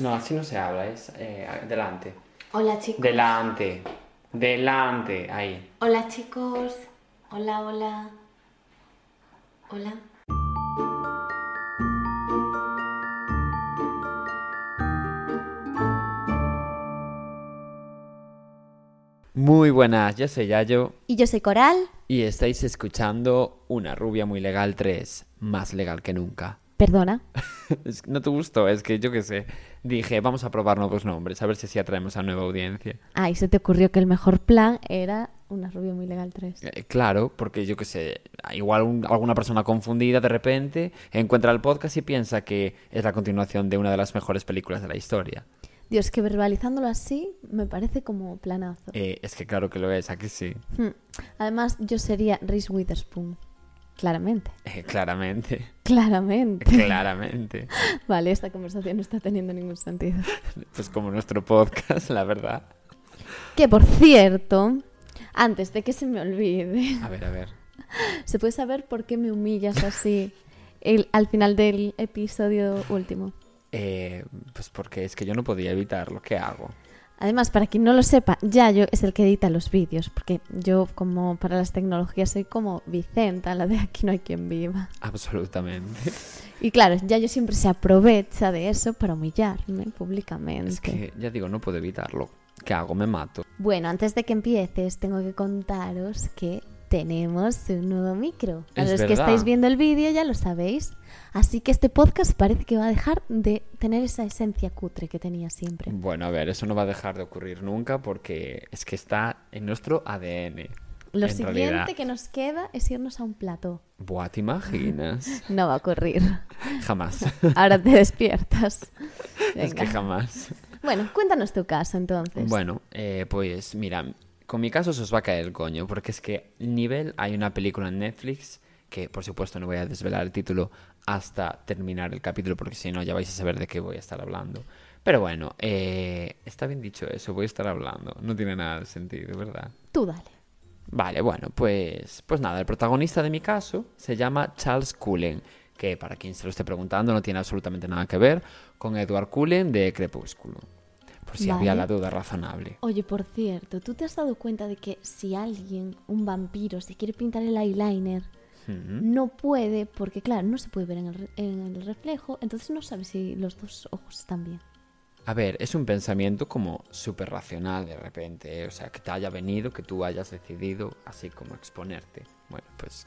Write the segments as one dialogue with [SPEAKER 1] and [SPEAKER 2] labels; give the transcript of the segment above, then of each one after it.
[SPEAKER 1] No, así no se habla, es eh, delante.
[SPEAKER 2] Hola chicos.
[SPEAKER 1] Delante. Delante. Ahí.
[SPEAKER 2] Hola chicos. Hola, hola. Hola.
[SPEAKER 1] Muy buenas, yo soy Yayo
[SPEAKER 2] Y yo soy Coral.
[SPEAKER 1] y estáis escuchando Una rubia muy legal 3, más legal que nunca.
[SPEAKER 2] Perdona.
[SPEAKER 1] No te gustó, es que yo qué sé. Dije, vamos a probar nuevos nombres, a ver si así atraemos a nueva audiencia.
[SPEAKER 2] Ay, se te ocurrió que el mejor plan era una rubia muy legal 3.
[SPEAKER 1] Eh, claro, porque yo qué sé, igual un- alguna persona confundida de repente encuentra el podcast y piensa que es la continuación de una de las mejores películas de la historia.
[SPEAKER 2] Dios, que verbalizándolo así me parece como planazo.
[SPEAKER 1] Eh, es que claro que lo es, aquí sí.
[SPEAKER 2] Hmm. Además, yo sería Reese Witherspoon. Claramente.
[SPEAKER 1] Eh, claramente,
[SPEAKER 2] Claramente.
[SPEAKER 1] claramente.
[SPEAKER 2] Vale, esta conversación no está teniendo ningún sentido.
[SPEAKER 1] Pues como nuestro podcast, la verdad.
[SPEAKER 2] Que por cierto, antes de que se me olvide,
[SPEAKER 1] A ver, a ver.
[SPEAKER 2] ¿se puede saber por qué me humillas así el- al final del episodio último?
[SPEAKER 1] Eh, pues porque es que yo no podía evitarlo. ¿Qué hago?
[SPEAKER 2] Además, para quien no lo sepa, Yayo es el que edita los vídeos, porque yo, como para las tecnologías, soy como Vicenta, la de aquí no hay quien viva.
[SPEAKER 1] Absolutamente.
[SPEAKER 2] Y claro, Yayo siempre se aprovecha de eso para humillarme públicamente.
[SPEAKER 1] Es que, ya digo, no puedo evitarlo. ¿Qué hago? Me mato.
[SPEAKER 2] Bueno, antes de que empieces, tengo que contaros que tenemos un nuevo micro. A
[SPEAKER 1] Es
[SPEAKER 2] los que estáis viendo el vídeo ya lo sabéis. Así que este podcast parece que va a dejar de tener esa esencia cutre que tenía siempre.
[SPEAKER 1] Bueno, a ver, eso no va a dejar de ocurrir nunca porque es que está en nuestro ADN.
[SPEAKER 2] Lo
[SPEAKER 1] en
[SPEAKER 2] siguiente
[SPEAKER 1] realidad.
[SPEAKER 2] que nos queda es irnos a un plató.
[SPEAKER 1] Buah, ¿te imaginas?
[SPEAKER 2] No va a ocurrir.
[SPEAKER 1] Jamás.
[SPEAKER 2] Ahora te despiertas.
[SPEAKER 1] Es que jamás.
[SPEAKER 2] Bueno, cuéntanos tu caso entonces.
[SPEAKER 1] Bueno, eh, pues mira, con mi caso se os va a caer el coño, porque es que nivel hay una película en Netflix que por supuesto no voy a desvelar el título hasta terminar el capítulo, porque si no ya vais a saber de qué voy a estar hablando. Pero bueno, eh, está bien dicho eso, voy a estar hablando, no tiene nada de sentido, ¿verdad?
[SPEAKER 2] Tú dale.
[SPEAKER 1] Vale, bueno, pues, pues nada, el protagonista de mi caso se llama Charles Cullen, que para quien se lo esté preguntando no tiene absolutamente nada que ver con Edward Cullen de Crepúsculo. Por si había la duda razonable.
[SPEAKER 2] Oye, por cierto, ¿tú te has dado cuenta de que si alguien, un vampiro, se quiere pintar el eyeliner, no puede, porque claro, no se puede ver en el, re- en el reflejo, entonces no sabe si los dos ojos están bien.
[SPEAKER 1] A ver, es un pensamiento como súper racional de repente, ¿eh? o sea, que te haya venido, que tú hayas decidido así como exponerte. Bueno, pues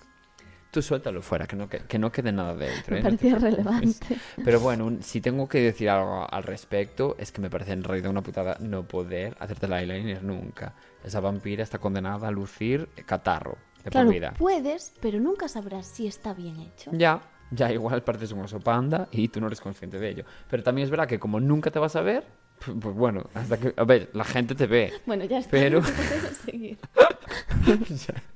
[SPEAKER 1] tú suéltalo fuera, que no, que, que no quede nada dentro.
[SPEAKER 2] Me
[SPEAKER 1] ¿eh? No te
[SPEAKER 2] parecía
[SPEAKER 1] preocupes.
[SPEAKER 2] relevante.
[SPEAKER 1] Pero bueno, un- si tengo que decir algo al respecto, es que me parece en realidad una putada no poder hacerte el eyeliner nunca. Esa vampira está condenada a lucir catarro de
[SPEAKER 2] Claro,
[SPEAKER 1] por vida.
[SPEAKER 2] puedes, pero nunca sabrás si está bien hecho.
[SPEAKER 1] Ya, ya igual pareces un oso panda y tú no eres consciente de ello. Pero también es verdad que como nunca te vas a ver, pues, bueno, hasta que... A ver, la gente te ve.
[SPEAKER 2] Bueno, ya está.
[SPEAKER 1] Pero-
[SPEAKER 2] puedes seguir.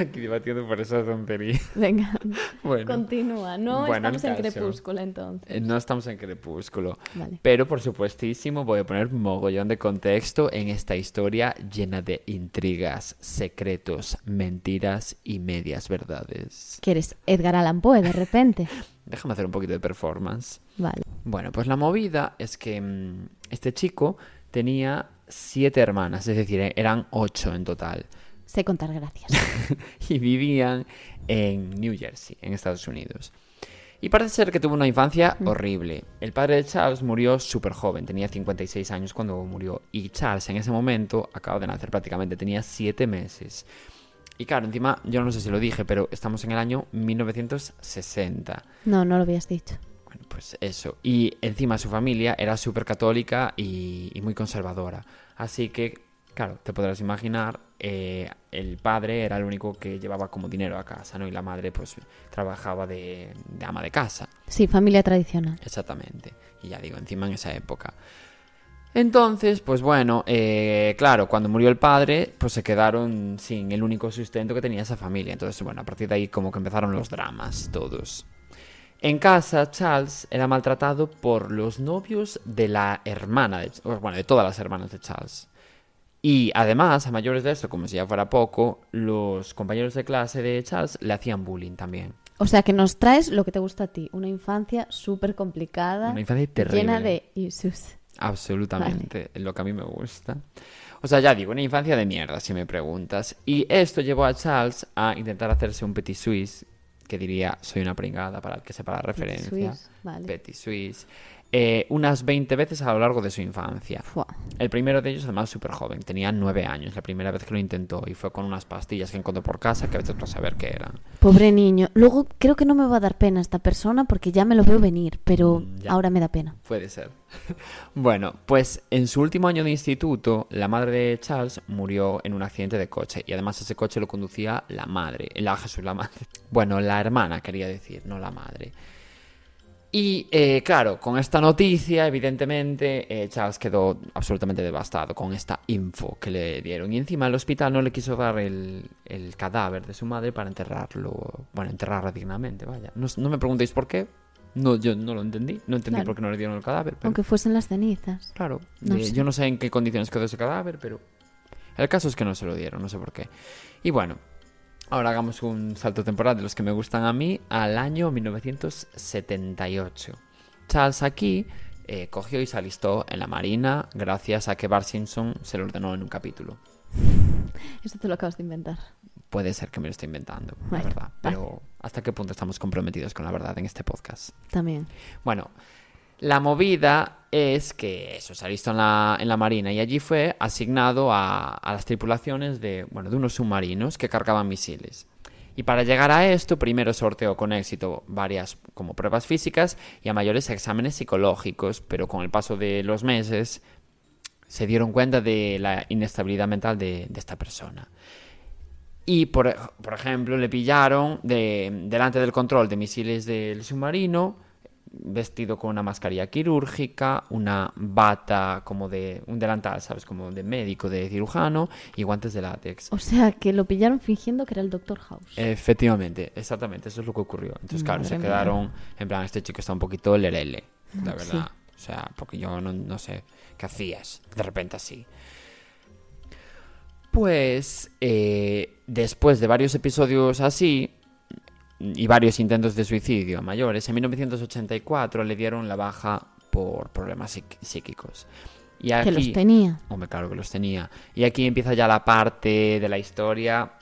[SPEAKER 1] Aquí debatiendo por esa tontería.
[SPEAKER 2] Venga,
[SPEAKER 1] Bueno,
[SPEAKER 2] continúa. No
[SPEAKER 1] Bueno,
[SPEAKER 2] estamos en crepúsculo entonces.
[SPEAKER 1] eh, no estamos en crepúsculo.
[SPEAKER 2] Vale.
[SPEAKER 1] Pero por supuestísimo voy a poner mogollón de contexto en esta historia llena de intrigas, secretos, mentiras y medias verdades.
[SPEAKER 2] Que eres Edgar Allan Poe de repente.
[SPEAKER 1] Déjame hacer un poquito de performance.
[SPEAKER 2] Vale.
[SPEAKER 1] Bueno, pues la movida es que mm, este chico tenía siete hermanas, es decir, eran ocho en total.
[SPEAKER 2] Sé contar gracias.
[SPEAKER 1] y vivían en New Jersey, en Estados Unidos. Y parece ser que tuvo una infancia horrible. El padre de Charles murió súper joven, tenía 56 años cuando murió. Y Charles en ese momento acaba de nacer prácticamente, tenía 7 meses. Y claro, encima, yo no sé si lo dije, pero estamos en el año 1960.
[SPEAKER 2] No, no lo habías dicho.
[SPEAKER 1] Bueno, pues eso. Y encima su familia era súper católica y, y muy conservadora. Así que, claro, te podrás imaginar, eh, el padre era el único que llevaba como dinero a casa, ¿no? Y la madre, pues, trabajaba de, de ama de casa.
[SPEAKER 2] Sí, familia tradicional.
[SPEAKER 1] Exactamente. Y ya digo, encima en esa época. Entonces, pues bueno, eh, claro, cuando murió el padre, pues se quedaron sin el único sustento que tenía esa familia. Entonces, bueno, a partir de ahí como que empezaron los dramas todos. En casa, Charles era maltratado por los novios de la hermana, de, bueno, de todas las hermanas de Charles. Y además, a mayores de esto, como si ya fuera poco, los compañeros de clase de Charles le hacían bullying también.
[SPEAKER 2] O sea, que nos traes lo que te gusta a ti, una infancia súper complicada,
[SPEAKER 1] Una infancia terrible.
[SPEAKER 2] llena de issues.
[SPEAKER 1] Absolutamente, lo que a mí me gusta. O sea, ya digo, una infancia de mierda, si me preguntas. Y esto llevó a Charles a intentar hacerse un petit suisse, que diría, soy una pringada para el que sepa la referencia.
[SPEAKER 2] Suisse, vale.
[SPEAKER 1] Petit suisse. Eh, unas 20 veces a lo largo de su infancia.
[SPEAKER 2] Fua.
[SPEAKER 1] El primero de ellos, además, súper joven, tenía 9 años, la primera vez que lo intentó, y fue con unas pastillas que encontró por casa que a veces no saber qué eran.
[SPEAKER 2] Pobre niño. Luego creo que no me va a dar pena esta persona porque ya me lo veo venir, pero
[SPEAKER 1] Mm, ya.
[SPEAKER 2] ahora me da pena.
[SPEAKER 1] Puede ser. bueno, pues en su último año de instituto, la madre de Charles murió en un accidente de coche. Y además ese coche lo conducía la madre. La Jesús, la madre. Bueno, la hermana quería decir, no la madre. Y eh, claro, con esta noticia, evidentemente, eh, Charles quedó absolutamente devastado con esta info que le dieron. Y encima el hospital no le quiso dar el, el cadáver de su madre para enterrarlo, bueno, enterrarla dignamente, vaya. No, no me preguntéis por qué. No, yo no lo entendí. No entendí
[SPEAKER 2] Claro.
[SPEAKER 1] por qué no le dieron el cadáver. Pero,
[SPEAKER 2] Aunque fuesen las cenizas.
[SPEAKER 1] claro,
[SPEAKER 2] no
[SPEAKER 1] eh, yo no sé en qué condiciones quedó ese cadáver, pero el caso es que no se lo dieron, no sé por qué. Y bueno, ahora hagamos un salto temporal de los que me gustan a mí al año 1978. Charles aquí eh, cogió y se alistó en la Marina gracias a que Bart Simpson se lo ordenó en un capítulo.
[SPEAKER 2] Esto te lo acabas de inventar.
[SPEAKER 1] Puede ser que me lo esté inventando, la verdad.
[SPEAKER 2] vale.
[SPEAKER 1] Pero ¿hasta qué punto estamos comprometidos con la verdad en este podcast?
[SPEAKER 2] También.
[SPEAKER 1] Bueno, la movida es que eso, se alistó en la, en la Marina y allí fue asignado a, a las tripulaciones de, bueno, de unos submarinos que cargaban misiles. Y para llegar a esto, primero sorteó con éxito varias como pruebas físicas y a mayores exámenes psicológicos, pero con el paso de los meses se dieron cuenta de la inestabilidad mental de, de esta persona. Y, por, por ejemplo, le pillaron de- delante del control de misiles del submarino, vestido con una mascarilla quirúrgica, una bata como de un delantal, ¿sabes? Como de médico, de cirujano y guantes de látex.
[SPEAKER 2] O sea, que lo pillaron fingiendo que era el Doctor House.
[SPEAKER 1] Efectivamente, exactamente, eso es lo que ocurrió. Entonces, claro,
[SPEAKER 2] Madre
[SPEAKER 1] se
[SPEAKER 2] mía.
[SPEAKER 1] quedaron, en plan, este chico está un poquito lerele, la
[SPEAKER 2] Sí.
[SPEAKER 1] verdad. O sea, porque yo no, no sé qué hacías, de repente así. Pues, eh, después de varios episodios así, y varios intentos de suicidio mayores, en 1984 le dieron la baja por problemas psíqui- psíquicos. Y aquí,
[SPEAKER 2] Que los tenía.
[SPEAKER 1] Hombre, claro que los tenía. Y aquí empieza ya la parte de la historia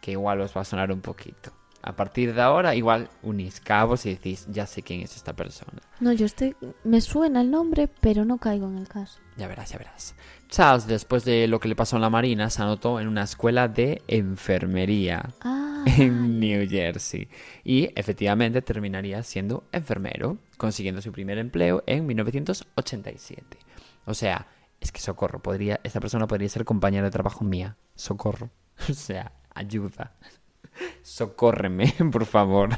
[SPEAKER 1] que igual os va a sonar un poquito. A partir de ahora, igual unís cabos y decís, ya sé quién es esta persona.
[SPEAKER 2] No, yo estoy... Me suena el nombre, pero no caigo en el caso.
[SPEAKER 1] Ya verás, ya verás. Charles, después de lo que le pasó en la Marina, se anotó en una escuela de enfermería
[SPEAKER 2] Ah,
[SPEAKER 1] en New Jersey. Y efectivamente terminaría siendo enfermero, consiguiendo su primer empleo en 1987. O sea, es que socorro, podría, esta persona podría ser compañera de trabajo mía. Socorro. O sea, ayuda. Socórreme, por favor.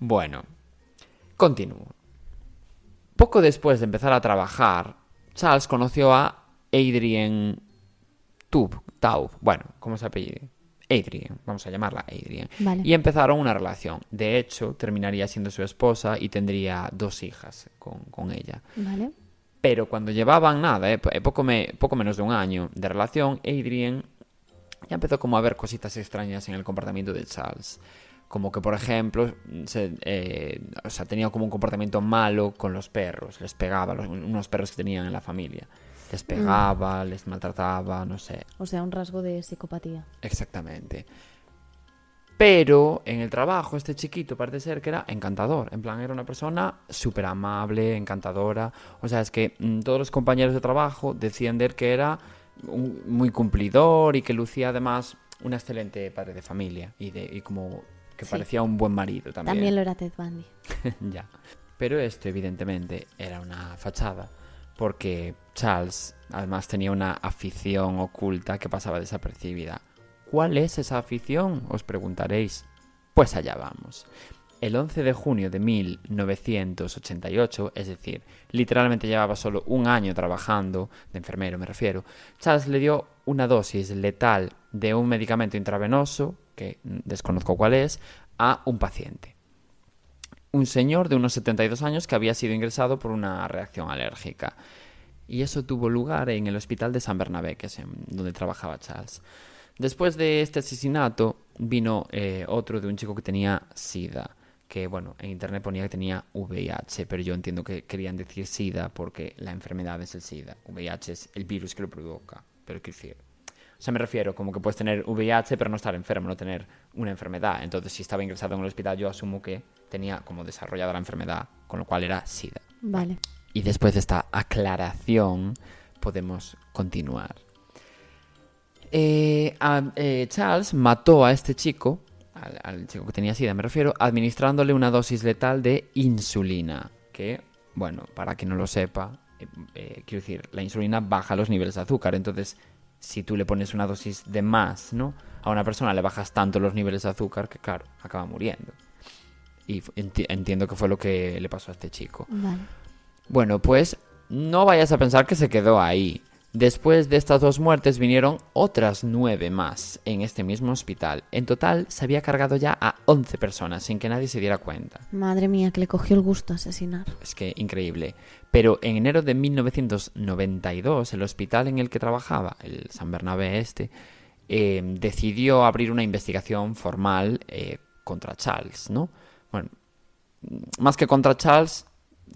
[SPEAKER 1] Bueno, continúo. Poco después de empezar a trabajar, Charles conoció a Adrian Tub, Taub, bueno, ¿cómo se apellide? Adrian, vamos a llamarla Adrian.
[SPEAKER 2] Vale.
[SPEAKER 1] Y empezaron una relación. De hecho, terminaría siendo su esposa y tendría dos hijas con, con ella.
[SPEAKER 2] vale.
[SPEAKER 1] Pero cuando llevaban nada, eh, eh, poco, me- poco menos de un año de relación, Adrian ya empezó como a ver cositas extrañas en el comportamiento de Charles. Como que, por ejemplo, se, eh, o sea, tenía como un comportamiento malo con los perros. Les pegaba, los- unos perros que tenían en la familia. Les pegaba, les maltrataba, no sé.
[SPEAKER 2] O sea, un rasgo de psicopatía.
[SPEAKER 1] Exactamente. Pero en el trabajo, este chiquito parece ser que era encantador. En plan, era una persona súper amable, encantadora. O sea, es que mm, todos los compañeros de trabajo decían de él que era un- muy cumplidor y que lucía además un excelente padre de familia. Y, de, y como que
[SPEAKER 2] Sí.
[SPEAKER 1] parecía un buen marido también.
[SPEAKER 2] También lo era Ted Bundy.
[SPEAKER 1] ya. Pero esto, evidentemente, era una fachada. Porque Charles, además, tenía una afición oculta que pasaba desapercibida. ¿Cuál es esa afición? Os preguntaréis. Pues allá vamos. el 11 de junio de 1988, es decir, literalmente llevaba solo un año trabajando, de enfermero me refiero, Charles le dio una dosis letal de un medicamento intravenoso, que desconozco cuál es, a un paciente. Un señor de unos 72 años que había sido ingresado por una reacción alérgica. Y eso tuvo lugar en el hospital de San Bernabé, que es donde trabajaba Charles. Después de este asesinato vino eh, otro de un chico que tenía SIDA que bueno, en internet ponía que tenía VIH, pero yo entiendo que querían decir SIDA porque la enfermedad es el SIDA. VIH es el virus que lo provoca, pero quiero decir... O sea, me refiero como que puedes tener VIH pero no estar enfermo, no tener una enfermedad. Entonces, si estaba ingresado en el hospital, yo asumo que tenía como desarrollada la enfermedad, con lo cual era SIDA.
[SPEAKER 2] Vale.
[SPEAKER 1] Y después de esta aclaración, podemos continuar. Eh, eh, Charles mató a este chico al, chico que tenía SIDA me refiero, administrándole una dosis letal de insulina, que, bueno, para quien no lo sepa, eh, eh, quiero decir, la insulina baja los niveles de azúcar, entonces si tú le pones una dosis de más, ¿no? A una persona le bajas tanto los niveles de azúcar que, claro, acaba muriendo. Y entiendo que fue lo que le pasó a este chico. Bueno, pues no vayas a pensar que se quedó ahí. Después de estas dos muertes vinieron otras nueve más en este mismo hospital. En total se había cargado ya a 11 personas sin que nadie se diera cuenta.
[SPEAKER 2] Madre mía, que le cogió el gusto asesinar.
[SPEAKER 1] Es que increíble. Pero en enero de 1992 el hospital en el que trabajaba, el San Bernabé este, eh, decidió abrir una investigación formal eh, contra Charles, ¿no? Bueno, más que contra Charles,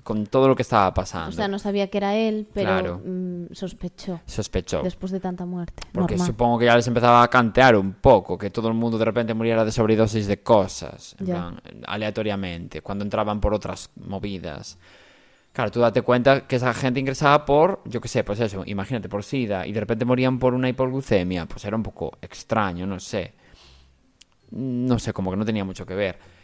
[SPEAKER 1] con todo lo que estaba pasando. O
[SPEAKER 2] sea, no sabía que era él, pero mm, sospechó.
[SPEAKER 1] Sospechó.
[SPEAKER 2] Después de tanta muerte.
[SPEAKER 1] Porque supongo que ya les empezaba a cantear un poco, que todo el mundo de repente muriera de sobredosis de cosas, aleatoriamente, cuando entraban por otras movidas. Claro, tú date cuenta que esa gente ingresaba por, yo qué sé, pues eso, imagínate, por SIDA, y de repente morían por una hipoglucemia, pues era un poco extraño, no sé. No sé, como que no tenía mucho que ver.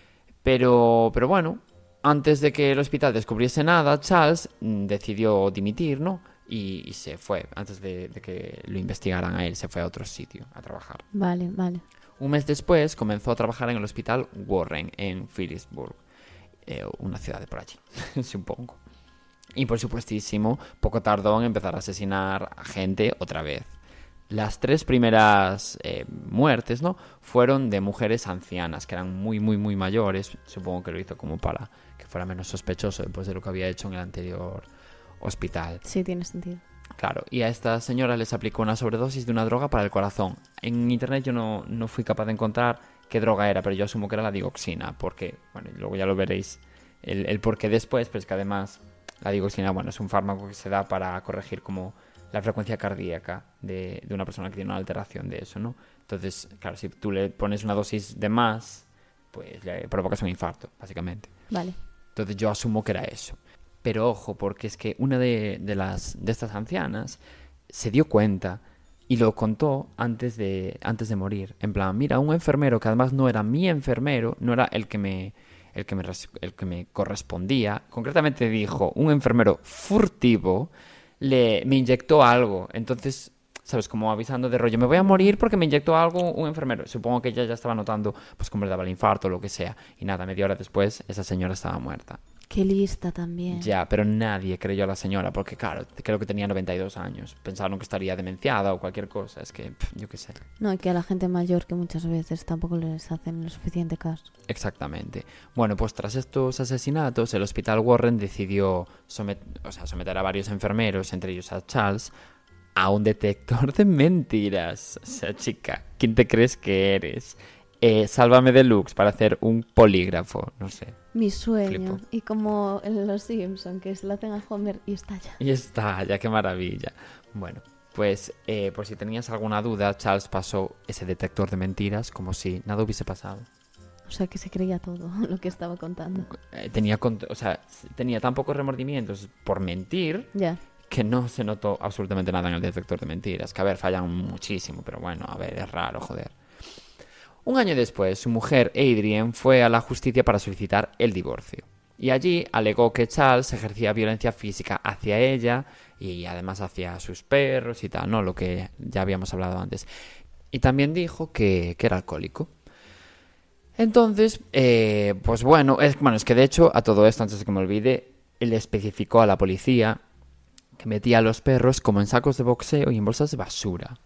[SPEAKER 1] Pero, pero bueno, antes de que el hospital descubriese nada, Charles mm, decidió dimitir, ¿no? Y, se fue, antes de, que lo investigaran a él, se fue a otro sitio a trabajar.
[SPEAKER 2] Vale, vale.
[SPEAKER 1] Un mes después comenzó a trabajar en el hospital Warren, en Phillipsburg, eh, una ciudad de por allí, supongo. Y por supuestísimo, poco tardó en empezar a asesinar a gente otra vez. Las tres primeras eh, muertes, ¿no? Fueron de mujeres ancianas, que eran muy, muy, muy mayores. Supongo que lo hizo como para que fuera menos sospechoso después de lo que había hecho en el anterior hospital.
[SPEAKER 2] Sí, tiene sentido.
[SPEAKER 1] Claro, y a esta señora les aplicó una sobredosis de una droga para el corazón. En internet yo no, fui capaz de encontrar qué droga era, pero yo asumo que era la digoxina, porque, bueno, luego ya lo veréis el, el por qué después, pero es que además la digoxina, bueno, es un fármaco que se da para corregir como la frecuencia cardíaca de, de una persona que tiene una alteración de eso, ¿no? Entonces, claro, si tú le pones una dosis de más, pues le provocas un infarto, básicamente.
[SPEAKER 2] Vale.
[SPEAKER 1] Entonces yo asumo que era eso. Pero ojo, porque es que una de, las, de estas ancianas se dio cuenta y lo contó antes de, antes de morir. En plan, mira, un enfermero que además no era mi enfermero, no era el que me, el que me, el que me correspondía. Concretamente dijo, un enfermero furtivo le, me inyectó algo. Entonces, ¿sabes? Como avisando de rollo, me voy a morir porque me inyectó algo un enfermero. Supongo que ella ya estaba notando, pues, cómo le daba el infarto o lo que sea. Y nada, media hora después, esa señora estaba muerta.
[SPEAKER 2] Qué lista también.
[SPEAKER 1] Ya, pero nadie creyó a la señora, porque claro, creo que tenía 92 años. Pensaron que estaría demenciada o cualquier cosa, es que yo qué sé.
[SPEAKER 2] No, y que a la gente mayor que muchas veces tampoco les hacen lo suficiente caso.
[SPEAKER 1] Exactamente. Bueno, pues tras estos asesinatos, el hospital Warren decidió o sea, someter a varios enfermeros, entre ellos a Charles, a un detector de mentiras. O sea, chica, ¿quién te crees que eres? Eh, sálvame deluxe para hacer un polígrafo, no sé.
[SPEAKER 2] Mi sueño. Y como en Los Simpson, que se lo hacen a Homer y estalla.
[SPEAKER 1] Y estalla, qué maravilla. Bueno, pues eh, por si tenías alguna duda, Charles pasó ese detector de mentiras como si nada hubiese pasado.
[SPEAKER 2] O sea, que se creía todo lo que estaba contando.
[SPEAKER 1] Eh, tenía, o sea, tenía tan pocos remordimientos por mentir
[SPEAKER 2] ya
[SPEAKER 1] que no se notó absolutamente nada en el detector de mentiras. Que a ver, fallan muchísimo, pero bueno, a ver, es raro, joder. Un año después, su mujer Adrienne fue a la justicia para solicitar el divorcio. Y allí alegó que Charles ejercía violencia física hacia ella y además hacia sus perros y tal, ¿no? Lo que ya habíamos hablado antes. Y también dijo que, era alcohólico. Entonces, eh, pues bueno es, bueno, es que de hecho, a todo esto, antes de que me olvide, él especificó a la policía que metía a los perros como en sacos de boxeo y en bolsas de basura.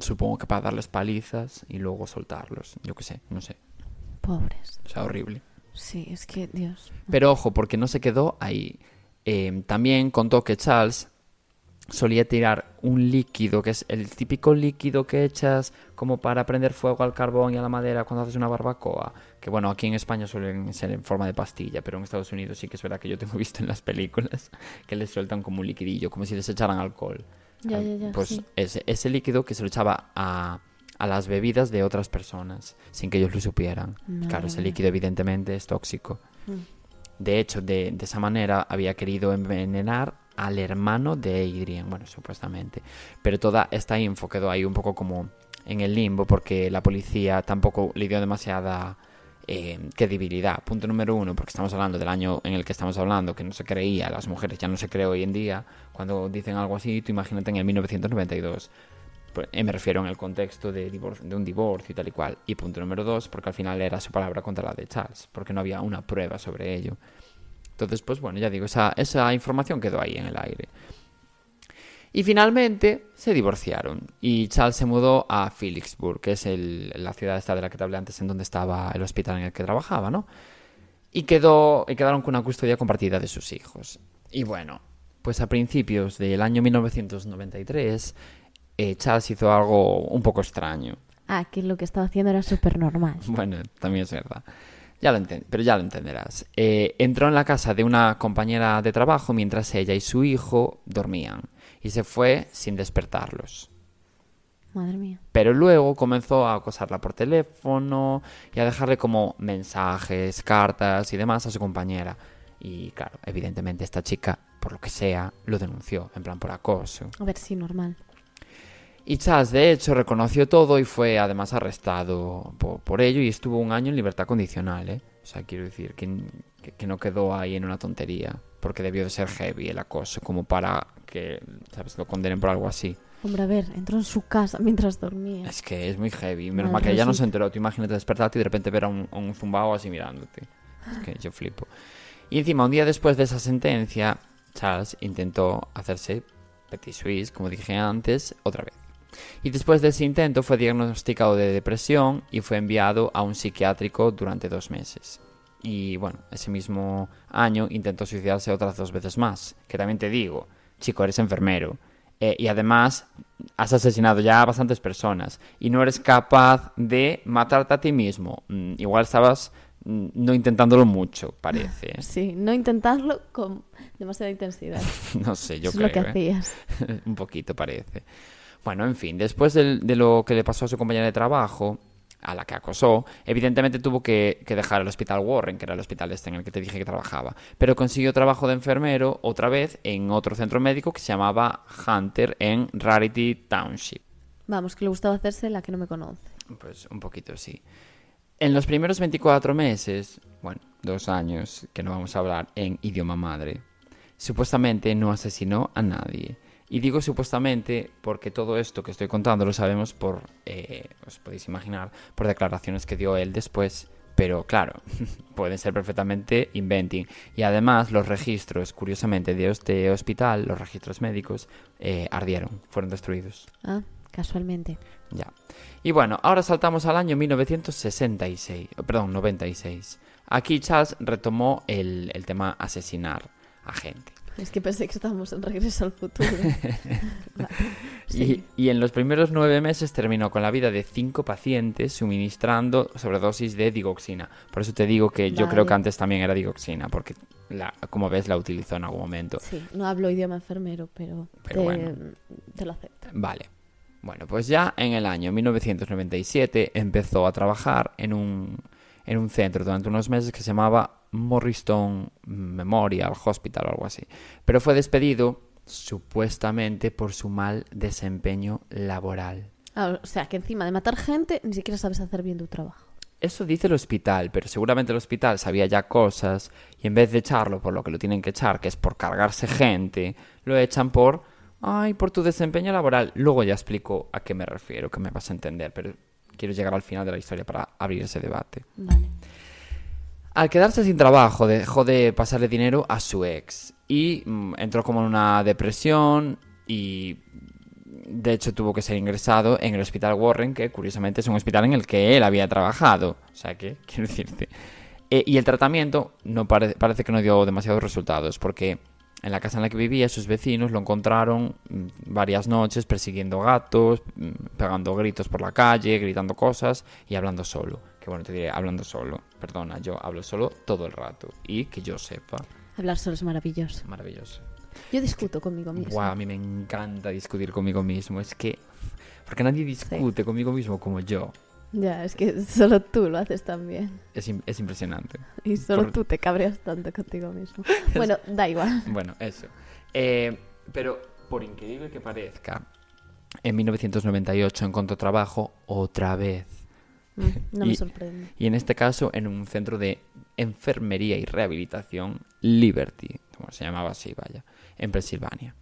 [SPEAKER 1] Supongo que para darles palizas y luego soltarlos. Yo qué sé, no sé.
[SPEAKER 2] Pobres.
[SPEAKER 1] O sea, horrible.
[SPEAKER 2] Sí, es que, Dios.
[SPEAKER 1] Pero ojo, porque no se quedó ahí. Eh, también contó que Charles solía tirar un líquido, que es el típico líquido que echas como para prender fuego al carbón y a la madera cuando haces una barbacoa. Que bueno, aquí en España suelen ser en forma de pastilla, pero en Estados Unidos sí que es verdad que yo tengo visto en las películas que les sueltan como un liquidillo, como si les echaran alcohol.
[SPEAKER 2] Ya, ya, ya,
[SPEAKER 1] Pues
[SPEAKER 2] sí.
[SPEAKER 1] ese, ese líquido que se lo echaba a, a las bebidas de otras personas, sin que ellos lo supieran.
[SPEAKER 2] Madre
[SPEAKER 1] claro, ese líquido evidentemente es tóxico.
[SPEAKER 2] Mm.
[SPEAKER 1] De hecho, de, de esa manera había querido envenenar al hermano de Adrian, bueno, supuestamente. Pero toda esta info quedó ahí un poco como en el limbo porque la policía tampoco le dio demasiada eh, credibilidad. Punto número uno, porque estamos hablando del año en el que estamos hablando, que no se creía, las mujeres ya no se cree hoy en día. Cuando dicen algo así, tú imagínate en el 1992. Pues, eh, me refiero en el contexto de, divor- de un divorcio y tal y cual. Y punto número dos, porque al final era su palabra contra la de Charles, porque no había una prueba sobre ello. Entonces, pues bueno, ya digo, esa, esa información quedó ahí en el aire. Y finalmente se divorciaron y Charles se mudó a Phillipsburg, que es el- la ciudad esta de la que te hablé antes, en donde estaba el hospital en el que trabajaba, ¿no? Y, quedó, y quedaron con una custodia compartida de sus hijos. Y bueno, pues a principios del año 1993, eh, Charles hizo algo un poco extraño.
[SPEAKER 2] Ah, que lo que estaba haciendo era súper normal.
[SPEAKER 1] Bueno, también es verdad. Ya lo pero ya lo entenderás. Eh, entró en la casa de una compañera de trabajo mientras ella y su hijo dormían y se fue sin despertarlos.
[SPEAKER 2] Madre mía.
[SPEAKER 1] Pero luego comenzó a acosarla por teléfono y a dejarle como mensajes, cartas y demás a su compañera. Y claro, evidentemente esta chica, por lo que sea, lo denunció, en plan por acoso.
[SPEAKER 2] A ver, sí, normal.
[SPEAKER 1] Y Charles, de hecho, reconoció todo y fue además arrestado por, por ello y estuvo un año en libertad condicional, ¿eh? O sea, quiero decir que- que no quedó ahí en una tontería, porque debió de ser heavy el acoso, como para que, ¿sabes?, lo condenen por algo así.
[SPEAKER 2] Hombre, a ver, entró en su casa mientras dormía.
[SPEAKER 1] Es que es muy heavy. Menos mal que ella no se enteró. Tú imagínate despertarte y de repente ver a un, a un zumbao así mirándote. Es que yo flipo. Y encima, un día después de esa sentencia, Charles intentó hacerse Petit Suisse, como dije antes, otra vez. Y después de ese intento fue diagnosticado de depresión y fue enviado a un psiquiátrico durante dos meses. Y bueno, ese mismo año intentó suicidarse otras dos veces más. Que también te digo, chico, eres enfermero. Eh, y además has asesinado ya a bastantes personas. Y no eres capaz de matarte a ti mismo. Mm, igual estabas mm, no intentándolo mucho, parece. ¿eh?
[SPEAKER 2] Sí, no intentarlo con demasiada intensidad.
[SPEAKER 1] No sé, yo
[SPEAKER 2] Eso
[SPEAKER 1] creo.
[SPEAKER 2] es lo que
[SPEAKER 1] ¿eh?
[SPEAKER 2] hacías.
[SPEAKER 1] un poquito parece. Bueno, en fin, después del- de, lo que le pasó a su compañera de trabajo, a la que acosó, evidentemente tuvo que, que dejar el hospital Warren, que era el hospital este en el que te dije que trabajaba. Pero consiguió trabajo de enfermero otra vez en otro centro médico que se llamaba Hunter en Rarity Township.
[SPEAKER 2] Vamos, que le gustaba hacerse la que no me conoce.
[SPEAKER 1] Pues un poquito sí. En los primeros 24 meses, bueno, dos años, que no vamos a hablar en idioma madre, supuestamente no asesinó a nadie. Y digo supuestamente porque todo esto que estoy contando lo sabemos por, eh, os podéis imaginar, por declaraciones que dio él después. Pero claro, pueden ser perfectamente inventing. Y además los registros, curiosamente, de este hospital, los registros médicos, eh, ardieron, fueron destruidos.
[SPEAKER 2] Ah, casualmente.
[SPEAKER 1] Ya. Y bueno, ahora saltamos al año 1966, eh, perdón, 96. Aquí Charles retomó el, el tema asesinar a gente.
[SPEAKER 2] Es que pensé que estábamos en regreso al futuro. Vale. Sí.
[SPEAKER 1] Y, y en los primeros nueve meses terminó con la vida de cinco pacientes suministrando sobredosis de digoxina. Por eso te digo que yo creo que antes también era digoxina, porque la, como ves la utilizó en algún momento.
[SPEAKER 2] Sí, no hablo idioma enfermero, pero,
[SPEAKER 1] Pero
[SPEAKER 2] te,
[SPEAKER 1] bueno.
[SPEAKER 2] te lo acepto.
[SPEAKER 1] Vale. Bueno, pues ya en el año 1997 empezó a trabajar en un, en un centro durante unos meses que se llamaba Morristown Memorial Hospital o algo así. Pero fue despedido supuestamente por su mal desempeño laboral.
[SPEAKER 2] Ah, o sea, que encima de matar gente, ni siquiera sabes hacer bien tu trabajo.
[SPEAKER 1] Eso dice el hospital, pero seguramente el hospital sabía ya cosas y en vez de echarlo por lo que lo tienen que echar, que es por cargarse gente, lo echan por, ay, por tu desempeño laboral. Luego ya explico a qué me refiero, que me vas a entender, pero quiero llegar al final de la historia para abrir ese debate.
[SPEAKER 2] Vale.
[SPEAKER 1] Al quedarse sin trabajo, dejó de pasarle dinero a su ex y mm, entró como en una depresión y de hecho tuvo que ser ingresado en el hospital Warren, que curiosamente es un hospital en el que él había trabajado. O sea que, quiero decirte. Eh, y el tratamiento no pare- parece que no dio demasiados resultados, porque en la casa en la que vivía sus vecinos lo encontraron mm, varias noches persiguiendo gatos, mm, pegando gritos por la calle, gritando cosas y hablando solo. Que bueno, te diré, hablando solo. Perdona, yo hablo solo todo el rato. Y que yo sepa,
[SPEAKER 2] Hablar solo es maravilloso.
[SPEAKER 1] maravilloso.
[SPEAKER 2] Yo discuto conmigo mismo.
[SPEAKER 1] Guau, a mí me encanta discutir conmigo mismo. Es que. Porque nadie discute conmigo mismo como yo.
[SPEAKER 2] Ya, es que solo tú lo haces también.
[SPEAKER 1] Es, es impresionante.
[SPEAKER 2] Y solo
[SPEAKER 1] Por-
[SPEAKER 2] tú te cabreas tanto contigo mismo. Bueno, da igual.
[SPEAKER 1] Bueno, eso. Eh, pero, por increíble que parezca, en 1998 encontró trabajo otra vez.
[SPEAKER 2] Mm, No me
[SPEAKER 1] Y-
[SPEAKER 2] sorprende.
[SPEAKER 1] Y en este caso en un centro de enfermería y rehabilitación Liberty, como se llamaba así, vaya, en Pensilvania.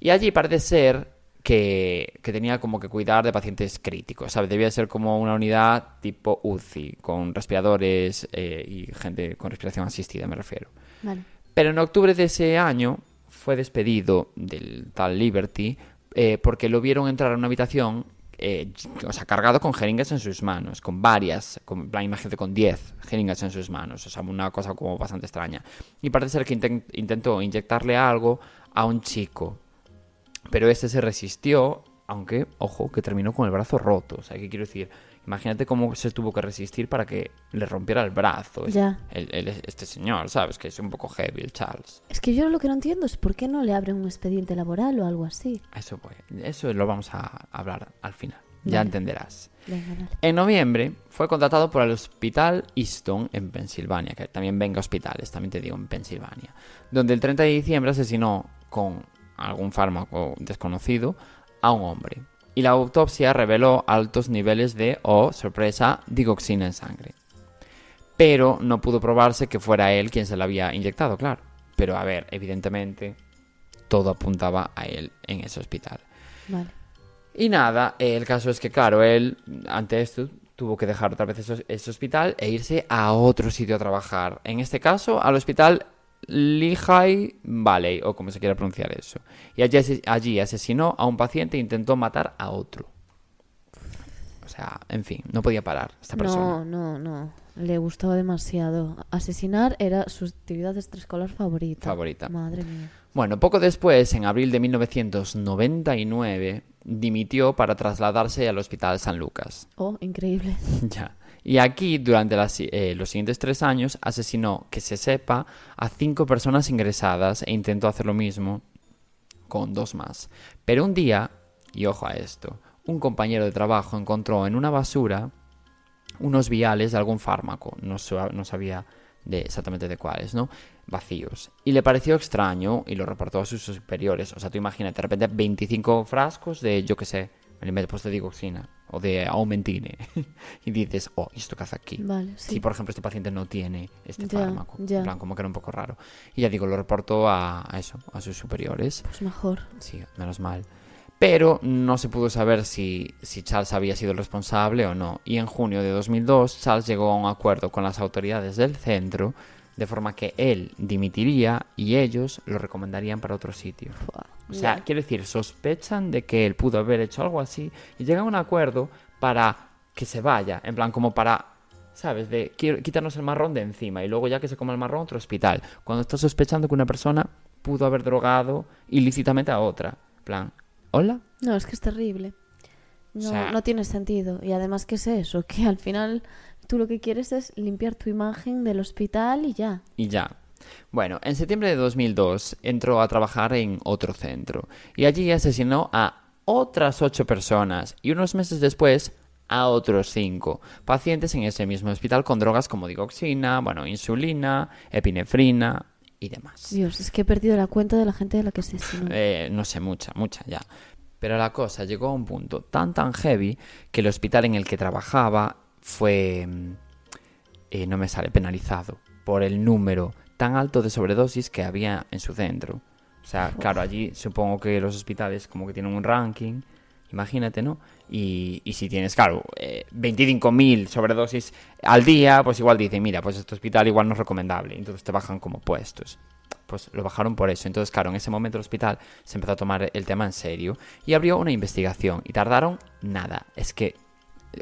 [SPEAKER 1] Y allí parece ser que, que tenía como que cuidar de pacientes críticos, ¿sabes? Debía ser como una unidad tipo UCI, con respiradores eh, y gente con respiración asistida, me refiero.
[SPEAKER 2] Vale.
[SPEAKER 1] Pero en octubre de ese año fue despedido del tal Liberty eh, porque lo vieron entrar a una habitación, eh, o sea, cargado con jeringas en sus manos, con varias, con, en plan, imagínate, con 10 jeringas en sus manos, o sea, una cosa como bastante extraña. Y parece ser que inten- intentó inyectarle algo a un chico, pero este se resistió, aunque, ojo, que terminó con el brazo roto, o sea, ¿qué quiero decir? Imagínate cómo se tuvo que resistir para que le rompiera el brazo
[SPEAKER 2] Ya.
[SPEAKER 1] el- el- este señor, ¿sabes? Que es un poco heavy el Charles.
[SPEAKER 2] Es que yo lo que no entiendo es por qué no le abren un expediente laboral o algo así.
[SPEAKER 1] Eso, voy. Eso lo vamos a hablar al final. Ya
[SPEAKER 2] Vale.
[SPEAKER 1] entenderás.
[SPEAKER 2] Venga.
[SPEAKER 1] En noviembre fue contratado por el Hospital Easton en Pensilvania, que también venga hospitales, también te digo, en Pensilvania, donde el 30 de diciembre asesinó con algún fármaco desconocido a un hombre. Y la autopsia reveló altos niveles de, oh, sorpresa, digoxina en sangre. Pero no pudo probarse que fuera él quien se la había inyectado, claro. Pero a ver, evidentemente, todo apuntaba a él en ese hospital.
[SPEAKER 2] Vale.
[SPEAKER 1] Y nada, el caso es que, claro, él, ante esto, tuvo que dejar otra vez ese, ese hospital e irse a otro sitio a trabajar. En este caso, al hospital Lehigh Valley, o como se quiera pronunciar eso. Y allí, ase- allí asesinó a un paciente e intentó matar a otro. O sea, en fin, no podía parar esta persona.
[SPEAKER 2] No, no, no. Le gustaba demasiado. Asesinar era su actividad extraescolar favorita.
[SPEAKER 1] Favorita.
[SPEAKER 2] Madre mía.
[SPEAKER 1] Bueno, poco después, en abril de 1999, dimitió para trasladarse al Hospital San Lucas.
[SPEAKER 2] Oh, increíble.
[SPEAKER 1] Ya. Y aquí, durante eh, los siguientes tres años, asesinó, que se sepa, a cinco personas ingresadas e intentó hacer lo mismo con dos más. Pero un día, y ojo a esto, un compañero de trabajo encontró en una basura unos viales de algún fármaco, no, no sabía de exactamente de cuáles, ¿no? Vacíos. Y le pareció extraño y lo reportó a sus superiores. O sea, tú imagínate, de repente 25 frascos de, yo qué sé, me pues de digoxina o de aumentine. y dices, oh, ¿y esto qué hace aquí?
[SPEAKER 2] Vale, sí.
[SPEAKER 1] Si, por ejemplo, este paciente no tiene este
[SPEAKER 2] Ya,
[SPEAKER 1] fármaco.
[SPEAKER 2] ya.
[SPEAKER 1] En plan, como que era un poco raro. Y ya digo, lo reportó a, a eso, a sus superiores.
[SPEAKER 2] Pues mejor.
[SPEAKER 1] Sí, menos mal. Pero no se pudo saber si, si Charles había sido el responsable o no. Y en junio de 2002, Charles llegó a un acuerdo con las autoridades del centro, de forma que él dimitiría y ellos lo recomendarían para otro sitio. O sea,
[SPEAKER 2] ya.
[SPEAKER 1] quiero decir, sospechan de que él pudo haber hecho algo así y llegan a un acuerdo para que se vaya. En plan, como para, ¿sabes? De quiero- quitarnos el marrón de encima y luego ya que se coma el marrón, otro hospital. Cuando estás sospechando que una persona pudo haber drogado ilícitamente a otra. En plan, ¿hola?
[SPEAKER 2] No, es que es terrible. No,
[SPEAKER 1] O sea-
[SPEAKER 2] no tiene sentido. Y además, ¿qué es eso? Que al final tú lo que quieres es limpiar tu imagen del hospital y ya.
[SPEAKER 1] Y ya. Bueno, en septiembre de 2002 entró a trabajar en otro centro y allí asesinó a otras ocho personas y unos meses después a otros cinco pacientes en ese mismo hospital con drogas como digoxina, bueno, insulina, epinefrina y demás.
[SPEAKER 2] Dios, es que he perdido la cuenta de la gente de la que asesinó.
[SPEAKER 1] Eh, no sé, mucha, mucha ya. Pero la cosa llegó a un punto tan tan heavy que el hospital en el que trabajaba fue, mm, eh, no me sale, penalizado por el número tan alto de sobredosis que había en su centro. O sea, claro, allí supongo que los hospitales como que tienen un ranking Imagínate, ¿no? Y, y si tienes, claro, eh, 25.000 sobredosis al día, pues igual dicen, mira, pues este hospital igual no es recomendable. Entonces te bajan como puestos. Pues lo bajaron por eso. Entonces, claro, en ese momento el hospital se empezó a tomar el tema en serio y abrió una investigación. Y tardaron nada. Es que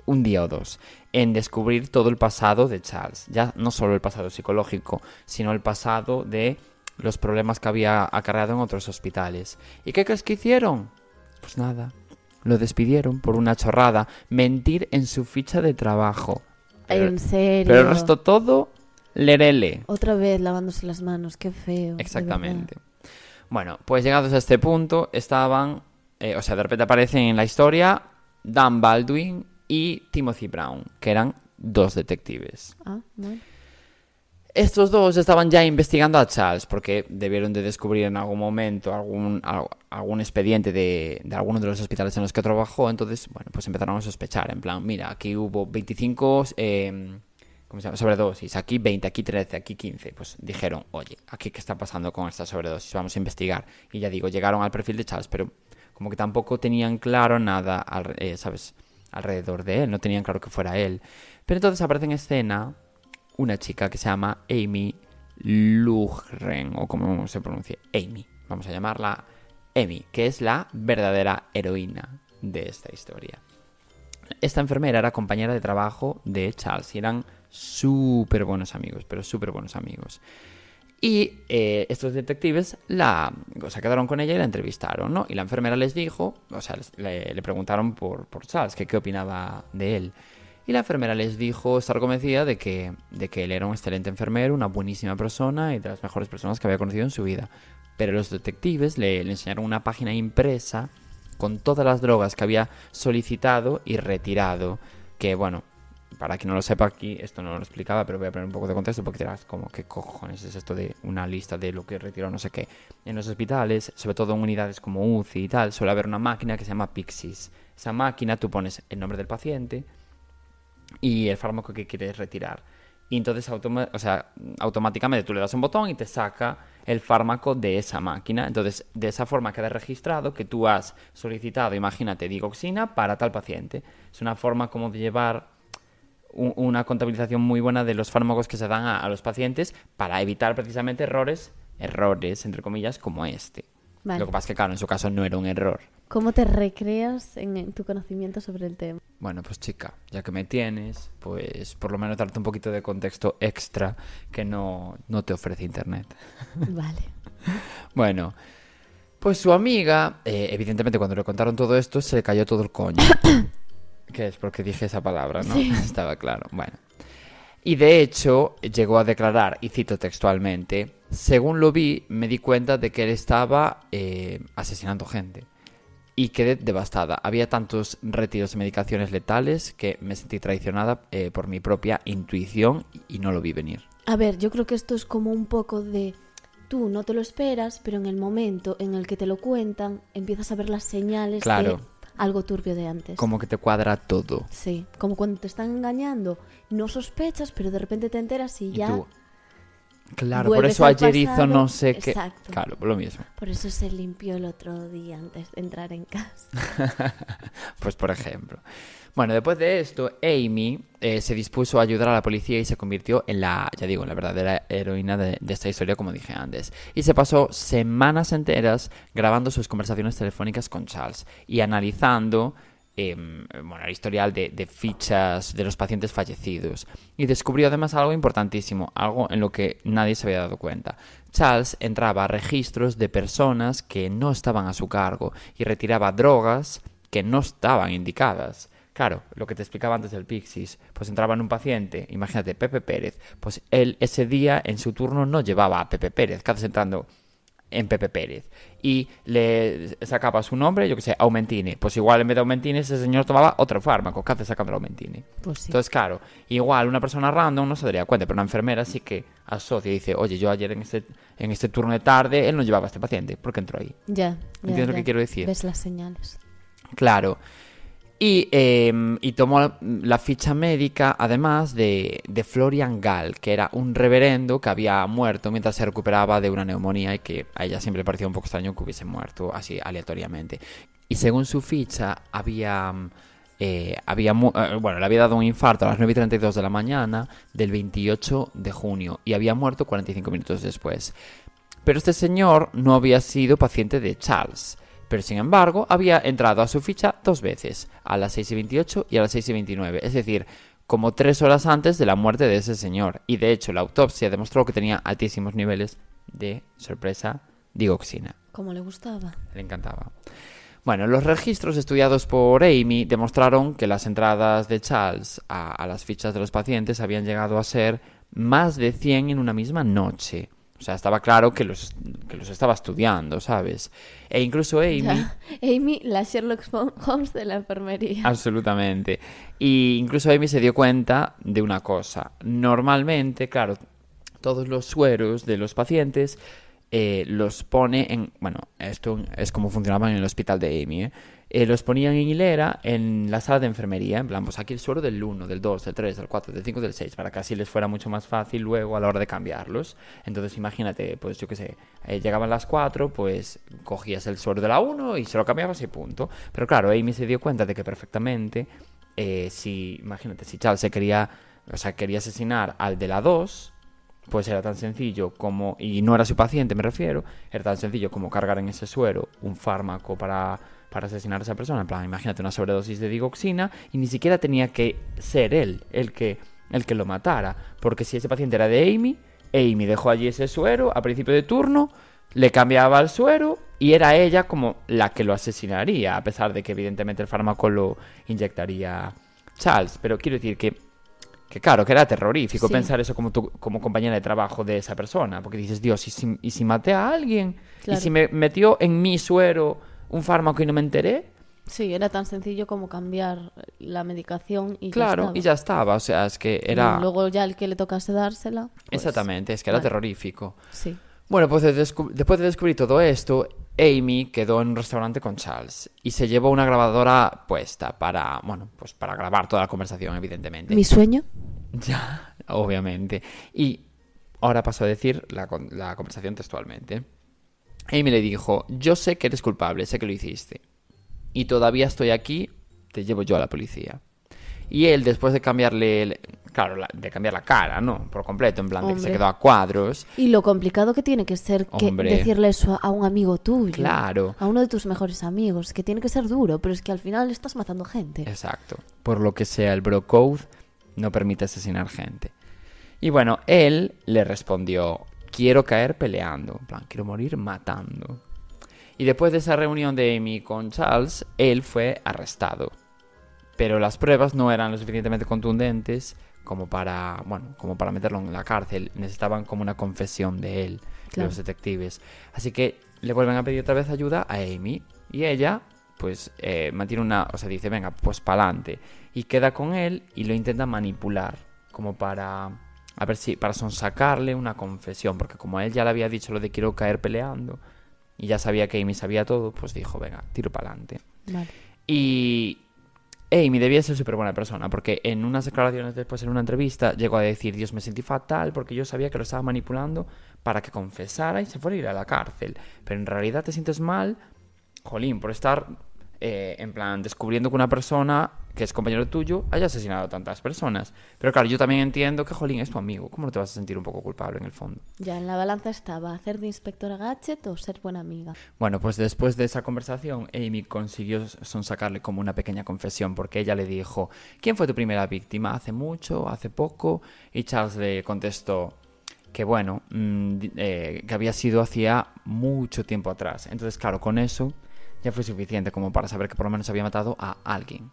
[SPEAKER 1] un día o dos en descubrir todo el pasado de Charles. Ya no solo el pasado psicológico, sino el pasado de los problemas que había acarreado en otros hospitales. ¿Y qué crees que hicieron? Pues nada. Lo despidieron por una chorrada. Mentir en su ficha de trabajo. Pero,
[SPEAKER 2] En serio.
[SPEAKER 1] pero el resto todo, lerele.
[SPEAKER 2] Otra vez lavándose las manos, qué feo.
[SPEAKER 1] Exactamente. Bueno, pues llegados a este punto, estaban, eh, o sea, de repente aparecen en la historia Dan Baldwin y Timothy Brown, que eran dos detectives.
[SPEAKER 2] Ah, bueno.
[SPEAKER 1] Estos dos estaban ya investigando a Charles porque debieron de descubrir en algún momento algún, al- algún expediente de, de alguno de los hospitales en los que trabajó. Entonces, bueno, pues empezaron a sospechar. En plan, mira, aquí hubo 25 eh, ¿cómo se llama? sobredosis, aquí 20, aquí 13, aquí 15. Pues dijeron, oye, aquí qué está pasando con esta sobredosis, vamos a investigar. Y ya digo, llegaron al perfil de Charles, pero como que tampoco tenían claro nada, al- eh, ¿sabes? Alrededor de él, no tenían claro que fuera él. Pero entonces aparece en escena una chica que se llama Amy Lugren, o como se pronuncia, Amy. Vamos a llamarla Amy, que es la verdadera heroína de esta historia. Esta enfermera era compañera de trabajo de Charles y eran súper buenos amigos, pero súper buenos amigos. Y eh, estos detectives la, o sea, quedaron con ella y la entrevistaron, ¿no? Y la enfermera les dijo, o sea, le preguntaron por, por Charles, que qué opinaba de él. Y la enfermera les dijo estar convencida de que, de que él era un excelente enfermero, una buenísima persona y de las mejores personas que había conocido en su vida. Pero los detectives le, le enseñaron una página impresa con todas las drogas que había solicitado y retirado. Que bueno, para quien no lo sepa aquí, esto no lo explicaba, pero voy a poner un poco de contexto porque dirás como, ¿qué cojones es esto de una lista de lo que retiró no sé qué? En los hospitales, sobre todo en unidades como UCI y tal, suele haber una máquina que se llama Pixis. Esa máquina tú pones el nombre del paciente y el fármaco que quieres retirar. Y entonces o sea, automáticamente tú le das un botón y te saca el fármaco de esa máquina. Entonces, de esa forma queda registrado que tú has solicitado, imagínate, digoxina para tal paciente. Es una forma como de llevar un- una contabilización muy buena de los fármacos que se dan a, a los pacientes para evitar precisamente errores, errores, entre comillas, como este.
[SPEAKER 2] Vale.
[SPEAKER 1] Lo que pasa es que, claro, en su caso no era un error.
[SPEAKER 2] ¿Cómo te recreas en, en tu conocimiento sobre el tema?
[SPEAKER 1] Bueno, pues chica, ya que me tienes, pues por lo menos darte un poquito de contexto extra que no, no te ofrece Internet.
[SPEAKER 2] Vale.
[SPEAKER 1] Bueno, pues su amiga, eh, evidentemente cuando le contaron todo esto, se le cayó todo el coño. ¿Qué es? Porque dije esa palabra, ¿no? Estaba claro. Bueno. Y de hecho, llegó a declarar, y cito textualmente, según lo vi, me di cuenta de que él estaba eh, asesinando gente. Y quedé devastada. Había tantos retiros de medicaciones letales que me sentí traicionada eh, por mi propia intuición y no lo vi venir.
[SPEAKER 2] A ver, yo creo que esto es como un poco de... Tú no te lo esperas, pero en el momento en el que te lo cuentan, empiezas a ver las señales
[SPEAKER 1] Claro.
[SPEAKER 2] de algo turbio de antes.
[SPEAKER 1] Como que te cuadra todo.
[SPEAKER 2] Sí, como cuando te están engañando, no sospechas, pero de repente te enteras y
[SPEAKER 1] Y
[SPEAKER 2] ya...
[SPEAKER 1] tú, Claro, por eso ayer hizo no sé qué.
[SPEAKER 2] Exacto.
[SPEAKER 1] Claro, lo mismo.
[SPEAKER 2] Por eso se limpió el otro día antes de entrar en casa.
[SPEAKER 1] Pues por ejemplo. Bueno, después de esto, Amy eh, se dispuso a ayudar a la policía y se convirtió en la, ya digo, en la verdadera heroína de, de esta historia, como dije antes. Y se pasó semanas enteras grabando sus conversaciones telefónicas con Charles y analizando em, bueno, el historial de, de fichas de los pacientes fallecidos. Y descubrió además algo importantísimo, algo en lo que nadie se había dado cuenta. Charles entraba a registros de personas que no estaban a su cargo y retiraba drogas que no estaban indicadas. Claro, lo que te explicaba antes del Pixis, pues entraba en un paciente, imagínate, Pepe Pérez, pues él ese día en su turno no llevaba a Pepe Pérez, ¿qué haces entrando en Pepe Pérez? Y le sacaba su nombre, yo que sé, Aumentine, pues igual en vez de Aumentine ese señor tomaba otro fármaco, ¿qué haces sacando el Aumentine?
[SPEAKER 2] Pues sí.
[SPEAKER 1] Entonces, claro, igual una persona random no se daría cuenta, pero una enfermera sí que asocia y dice, oye, yo ayer en este, en este turno de tarde, él no llevaba a este paciente, ¿por qué entró ahí?
[SPEAKER 2] ya, ya,
[SPEAKER 1] ¿Entiendes lo que quiero decir?
[SPEAKER 2] Ves las señales.
[SPEAKER 1] Claro. Y, eh, y tomó la ficha médica, además, de, de Florian Gall, que era un reverendo que había muerto mientras se recuperaba de una neumonía y que a ella siempre le parecía un poco extraño que hubiese muerto así aleatoriamente. Y según su ficha, había, mm, eh, había eh, bueno, le había dado un infarto a las 9 y 32 de la mañana del 28 de junio y había muerto 45 minutos después. Pero este señor no había sido paciente de Charles. Pero sin embargo, había entrado a su ficha dos veces, a las 6 y 28 y a las 6 y 29. Es decir, como tres horas antes de la muerte de ese señor. Y de hecho, la autopsia demostró que tenía altísimos niveles de sorpresa digoxina.
[SPEAKER 2] Como le gustaba.
[SPEAKER 1] Le encantaba. Bueno, los registros estudiados por Amy demostraron que las entradas de Charles a, a las fichas de los pacientes habían llegado a ser más de 100 en una misma noche. O sea, estaba claro que los, que los estaba estudiando, ¿sabes? E incluso Amy...
[SPEAKER 2] Ya. Amy, la Sherlock Holmes de la enfermería.
[SPEAKER 1] Absolutamente. Y incluso Amy se dio cuenta de una cosa. Normalmente, claro, todos los sueros de los pacientes eh, los pone en... Bueno, esto es como funcionaba en el hospital de Amy, ¿eh? Eh, los ponían en hilera en la sala de enfermería, en plan, pues aquí el suero del 1, del 2, del 3, del 4, del 5, del 6, para que así les fuera mucho más fácil luego a la hora de cambiarlos. Entonces imagínate, pues yo qué sé, llegaban las 4, pues cogías el suero de la 1 y se lo cambiabas y punto. Pero claro, Amy se dio cuenta de que perfectamente, eh, si, imagínate, si Charles se quería, o sea, quería asesinar al de la 2, pues era tan sencillo como, y no era su paciente me refiero, era tan sencillo como cargar en ese suero un fármaco para, para asesinar a esa persona. En plan, imagínate una sobredosis de digoxina y ni siquiera tenía que ser él el que, el que lo matara. Porque si ese paciente era de Amy, Amy dejó allí ese suero a principio de turno, le cambiaba el suero y era ella como la que lo asesinaría, a pesar de que evidentemente el fármaco lo inyectaría Charles. Pero quiero decir que que claro, que era terrorífico
[SPEAKER 2] Sí.
[SPEAKER 1] pensar eso como, tu, como compañera de trabajo de esa persona. Porque dices, Dios, ¿y si, y si maté a alguien?
[SPEAKER 2] Claro.
[SPEAKER 1] ¿Y si me metió en mi suero un fármaco y no me enteré?
[SPEAKER 2] Sí, era tan sencillo como cambiar la medicación y
[SPEAKER 1] claro,
[SPEAKER 2] ya estaba.
[SPEAKER 1] y ya estaba. O sea, es que
[SPEAKER 2] Y
[SPEAKER 1] era...
[SPEAKER 2] luego ya el que le tocase dársela. pues,
[SPEAKER 1] Exactamente, es que era
[SPEAKER 2] vale.
[SPEAKER 1] terrorífico.
[SPEAKER 2] Sí.
[SPEAKER 1] Bueno, pues de después de descubrir todo esto, Amy quedó en un restaurante con Charles y se llevó una grabadora puesta para, bueno, pues para grabar toda la conversación, evidentemente.
[SPEAKER 2] Mi sueño.
[SPEAKER 1] Ya, obviamente. Y ahora paso a decir la, la conversación textualmente. Amy le dijo, yo sé que eres culpable, sé que lo hiciste. Y todavía estoy aquí, te llevo yo a la policía. Y él, después de cambiarle, el- claro, la- de cambiar la cara, ¿no? Por completo, en plan de que se quedó a cuadros.
[SPEAKER 2] Y lo complicado que tiene que ser que decirle eso a- a un amigo tuyo.
[SPEAKER 1] Claro.
[SPEAKER 2] A uno de tus mejores amigos. Que tiene que ser duro, pero es que al final estás matando gente.
[SPEAKER 1] Exacto. Por lo que sea, el Bro Code no permite asesinar gente. Y bueno, él le respondió, quiero caer peleando, en plan, quiero morir matando. Y después de esa reunión de Amy con Charles, él fue arrestado. Pero las pruebas no eran lo suficientemente contundentes como para, bueno, como para meterlo en la cárcel. Necesitaban como una confesión de él,
[SPEAKER 2] Claro.
[SPEAKER 1] los detectives. Así que le vuelven a pedir otra vez ayuda a Amy. Y ella, pues, eh, mantiene una, o sea, dice, venga, pues pa'lante. Y queda con él y lo intenta manipular, como para, a ver si, para sonsacarle una confesión. Porque como él ya le había dicho lo de quiero caer peleando, y ya sabía que Amy sabía todo, pues dijo, venga, tiro pa'lante.
[SPEAKER 2] Vale.
[SPEAKER 1] Y Amy debía ser súper buena persona, porque en unas declaraciones después, en una entrevista, llegó a decir, Dios, me sentí fatal porque yo sabía que lo estaba manipulando para que confesara y se fuera a ir a la cárcel. Pero en realidad te sientes mal, jolín, por estar, eh, en plan, descubriendo que una persona que es compañero tuyo haya asesinado a tantas personas. Pero claro, yo también entiendo que, jolín, es tu amigo. ¿Cómo no te vas a sentir un poco culpable en el fondo?
[SPEAKER 2] Ya en la balanza estaba hacer de inspectora Gadget o ser buena amiga.
[SPEAKER 1] Bueno, pues después de esa conversación, Amy consiguió sonsacarle como una pequeña confesión, porque ella le dijo, ¿quién fue tu primera víctima? ¿Hace mucho? ¿Hace poco? Y Charles le contestó que bueno, mm, eh, que había sido hacía mucho tiempo atrás. Entonces, claro, con eso ya fue suficiente como para saber que por lo menos había matado a alguien.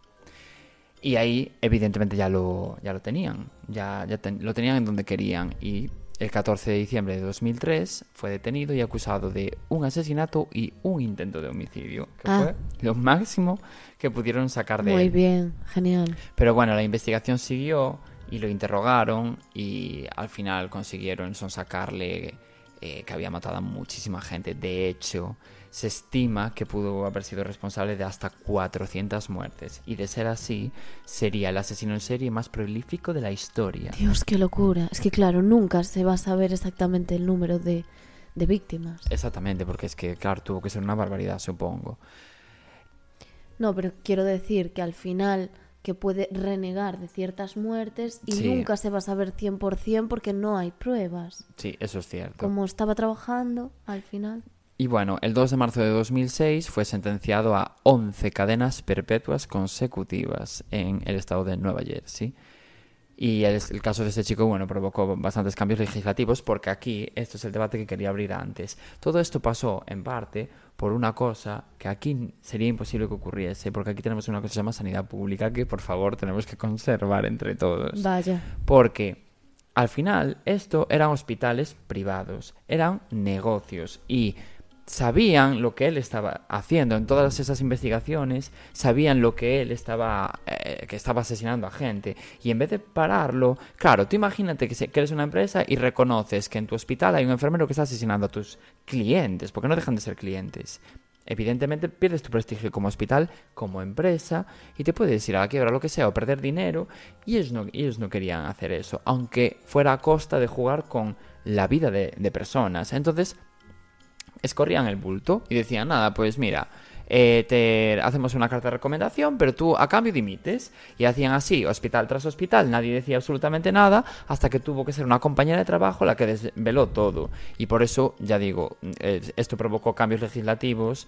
[SPEAKER 1] Y ahí, evidentemente, ya lo, ya lo tenían. Ya, ya ten- lo tenían en donde querían. Y el 14 de diciembre de 2003 fue detenido y acusado de un asesinato y un intento de homicidio. Que
[SPEAKER 2] Ah.
[SPEAKER 1] fue lo máximo que pudieron sacar de
[SPEAKER 2] Muy
[SPEAKER 1] él.
[SPEAKER 2] bien, genial.
[SPEAKER 1] Pero bueno, la investigación siguió y lo interrogaron y al final consiguieron sonsacarle eh, que había matado a muchísima gente. De hecho, se estima que pudo haber sido responsable de hasta 400 muertes. Y de ser así, sería el asesino en serie más prolífico de la historia.
[SPEAKER 2] Dios, qué locura. Es que claro, nunca se va a saber exactamente el número de, de víctimas.
[SPEAKER 1] Exactamente, porque es que, claro, tuvo que ser una barbaridad, supongo.
[SPEAKER 2] No, pero quiero decir que al final que puede renegar de ciertas muertes y
[SPEAKER 1] Sí.
[SPEAKER 2] nunca se va a saber 100% porque no hay pruebas.
[SPEAKER 1] Sí, eso es cierto.
[SPEAKER 2] Como estaba trabajando, al final.
[SPEAKER 1] Y bueno, el 2 de marzo de 2006 fue sentenciado a 11 cadenas perpetuas consecutivas en el estado de Nueva Jersey. Y el, el caso de este chico, bueno, provocó bastantes cambios legislativos porque aquí, esto es el debate que quería abrir antes. Todo esto pasó en parte por una cosa que aquí sería imposible que ocurriese, porque aquí tenemos una cosa que se llama sanidad pública que por favor tenemos que conservar entre todos.
[SPEAKER 2] Vaya.
[SPEAKER 1] Porque al final esto eran hospitales privados, eran negocios y sabían lo que él estaba haciendo en todas esas investigaciones, sabían lo que él estaba eh, que estaba asesinando a gente y en vez de pararlo, claro, tú imagínate que, eres una empresa y reconoces que en tu hospital hay un enfermero que está asesinando a tus clientes, porque no dejan de ser clientes. Evidentemente pierdes tu prestigio como hospital, como empresa, y te puedes ir a la quiebra, lo que sea, o perder dinero, y ellos no, ellos no querían hacer eso, aunque fuera a costa de jugar con la vida de personas. Entonces, escorrían el bulto y decían, nada, pues mira, eh, te hacemos una carta de recomendación, pero tú a cambio dimites. Y hacían así, hospital tras hospital, nadie decía absolutamente nada, hasta que tuvo que ser una compañera de trabajo la que desveló todo. Y por eso, ya digo, esto provocó cambios legislativos.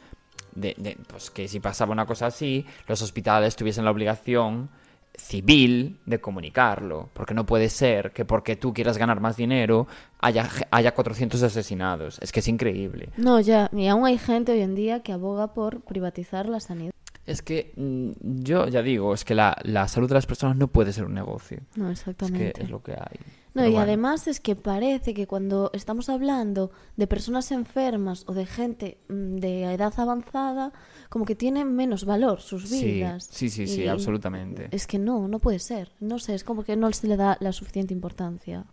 [SPEAKER 1] De, de, pues que si pasaba una cosa así, los hospitales tuviesen la obligación civil de comunicarlo, porque no puede ser que porque tú quieras ganar más dinero haya, haya 400 asesinados. Es que es increíble.
[SPEAKER 2] No, ya, y aún hay gente hoy en día que aboga por privatizar la sanidad.
[SPEAKER 1] Es que mm, yo ya digo, es que la, la salud de las personas no puede ser un negocio.
[SPEAKER 2] No,
[SPEAKER 1] Es
[SPEAKER 2] exactamente.
[SPEAKER 1] que es lo que hay.
[SPEAKER 2] No,
[SPEAKER 1] Pero
[SPEAKER 2] y
[SPEAKER 1] bueno.
[SPEAKER 2] además es que parece que cuando estamos hablando de personas enfermas o de gente mm, de edad avanzada, como que tienen menos valor sus vidas.
[SPEAKER 1] sí, sí, sí,
[SPEAKER 2] Y
[SPEAKER 1] absolutamente.
[SPEAKER 2] Es que no, no puede ser. No sé, es como que no se le da la suficiente importancia.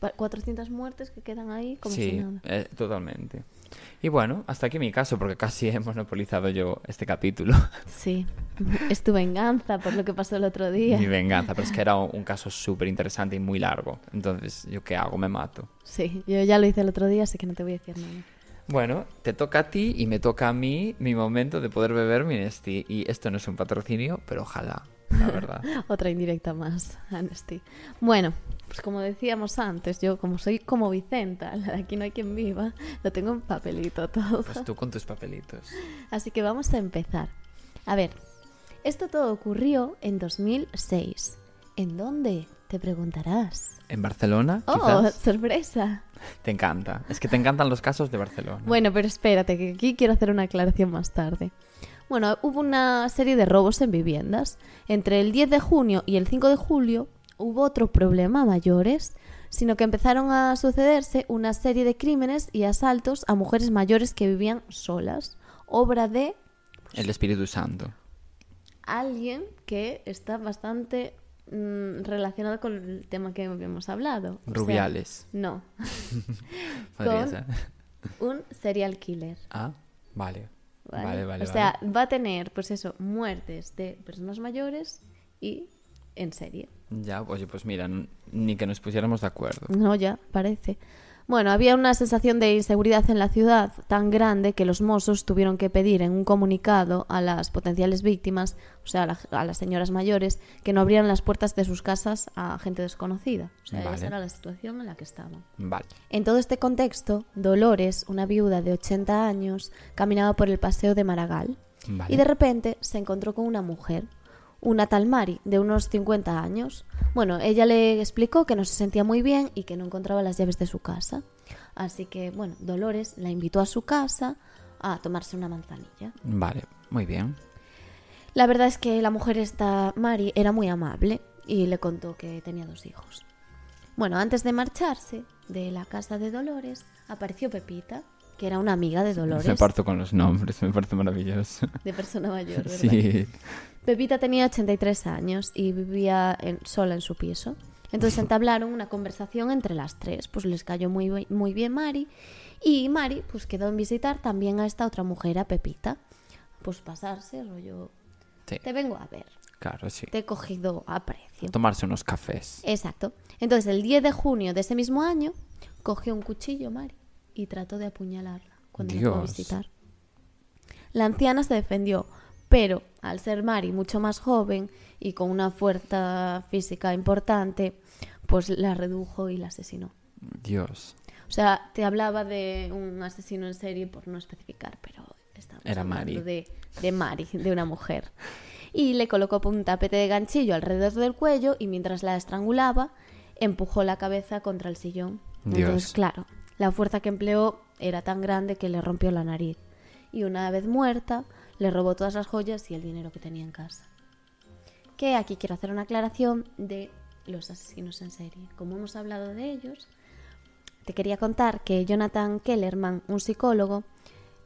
[SPEAKER 2] Pa- 400 muertes que quedan ahí como si
[SPEAKER 1] sí,
[SPEAKER 2] nada.
[SPEAKER 1] eh, totalmente. Y bueno, hasta aquí mi caso, porque casi he monopolizado yo este capítulo.
[SPEAKER 2] Sí, es tu venganza por lo que pasó el otro día.
[SPEAKER 1] Mi venganza, pero es que era un, un caso súper interesante y muy largo. Entonces, ¿yo qué hago? Me mato.
[SPEAKER 2] Sí, yo ya lo hice el otro día, así que no te voy a decir nada.
[SPEAKER 1] Bueno, te toca a ti y me toca a mí mi momento de poder beber mi Nesti. Y esto no es un patrocinio, pero ojalá, la verdad.
[SPEAKER 2] Otra indirecta más, Amnesty. Bueno, pues como decíamos antes, yo como soy como Vicenta, la de aquí no hay quien viva, lo tengo en papelito todo.
[SPEAKER 1] Pues tú con tus papelitos.
[SPEAKER 2] Así que vamos a empezar. A ver, esto todo ocurrió en 2006. ¿En dónde? Te preguntarás.
[SPEAKER 1] ¿En Barcelona?
[SPEAKER 2] ¡Oh,
[SPEAKER 1] Quizás.
[SPEAKER 2] sorpresa!
[SPEAKER 1] Te encanta. Es que te encantan los casos de Barcelona.
[SPEAKER 2] Bueno, pero espérate, que aquí quiero hacer una aclaración más tarde. Bueno, hubo una serie de robos en viviendas. Entre el 10 de junio y el 5 de julio hubo otro problema mayores, sino que empezaron a sucederse una serie de crímenes y asaltos a mujeres mayores que vivían solas, obra de
[SPEAKER 1] El Espíritu Santo.
[SPEAKER 2] alguien que está bastante mm, relacionado con el tema que hemos hablado. O sea,
[SPEAKER 1] Rubiales.
[SPEAKER 2] no, con-
[SPEAKER 1] ser.
[SPEAKER 2] un serial killer.
[SPEAKER 1] Ah, vale.
[SPEAKER 2] ¿vale?
[SPEAKER 1] Vale, vale,
[SPEAKER 2] o sea, va a tener, pues eso, muertes de personas mayores y en serie.
[SPEAKER 1] Ya, oye, pues mira, ni que nos pusiéramos de acuerdo.
[SPEAKER 2] No, ya, parece. Bueno, había una sensación de inseguridad en la ciudad tan grande que los mozos tuvieron que pedir en un comunicado a las potenciales víctimas, o sea, a, la- a las señoras mayores, que no abrieran las puertas de sus casas a gente desconocida. O sea,
[SPEAKER 1] Vale.
[SPEAKER 2] esa era la situación en la que estaban.
[SPEAKER 1] Vale.
[SPEAKER 2] En todo este contexto, Dolores, una viuda de 80 años, caminaba por el paseo de Maragall
[SPEAKER 1] Vale.
[SPEAKER 2] y de repente se encontró con una mujer, una tal Mari, de unos 50 años. Bueno, ella le explicó que no se sentía muy bien y que no encontraba las llaves de su casa. Así que, bueno, Dolores la invitó a su casa a tomarse una manzanilla.
[SPEAKER 1] Vale, muy bien.
[SPEAKER 2] La verdad es que la mujer esta, Mari, era muy amable y le contó que tenía dos hijos. Bueno, antes de marcharse de la casa de Dolores, apareció Pepita, que era una amiga de Dolores,
[SPEAKER 1] Me parto con los nombres, me parece maravilloso.
[SPEAKER 2] de persona mayor, ¿verdad?
[SPEAKER 1] Sí.
[SPEAKER 2] Pepita tenía 83 años y vivía en- sola en su piso. Entonces entablaron una conversación entre las tres. Pues les cayó muy, muy bien Mari. Y Mari pues quedó en visitar también a esta otra mujer, a Pepita. Pues pasarse, rollo...
[SPEAKER 1] Sí,
[SPEAKER 2] Te vengo a ver.
[SPEAKER 1] claro, sí.
[SPEAKER 2] Te he cogido a precio.
[SPEAKER 1] Tomarse unos cafés.
[SPEAKER 2] Exacto. Entonces el 10 de junio de ese mismo año cogió un cuchillo Mari y trató de apuñalarla cuando la fue a
[SPEAKER 1] Dios.
[SPEAKER 2] visitar. La anciana se defendió, Pero al ser Mari mucho más joven y con una fuerza física importante, pues la redujo y la asesinó.
[SPEAKER 1] Dios.
[SPEAKER 2] O sea, te hablaba de un asesino en serie por no especificar, pero estamos
[SPEAKER 1] Era
[SPEAKER 2] hablando
[SPEAKER 1] Mari.
[SPEAKER 2] De, de Mari, de una mujer. Y le colocó un tapete de ganchillo alrededor del cuello y mientras la estrangulaba, empujó la cabeza contra el sillón.
[SPEAKER 1] Dios.
[SPEAKER 2] Entonces, claro, la fuerza que empleó era tan grande que le rompió la nariz. Y una vez muerta, le robó todas las joyas y el dinero que tenía en casa. Que aquí quiero hacer una aclaración de los asesinos en serie. Como hemos hablado de ellos, te quería contar que Jonathan Kellerman, un psicólogo,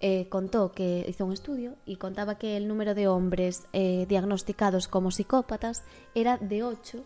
[SPEAKER 2] eh, contó que hizo un estudio y contaba que el número de hombres eh, diagnosticados como psicópatas era de 8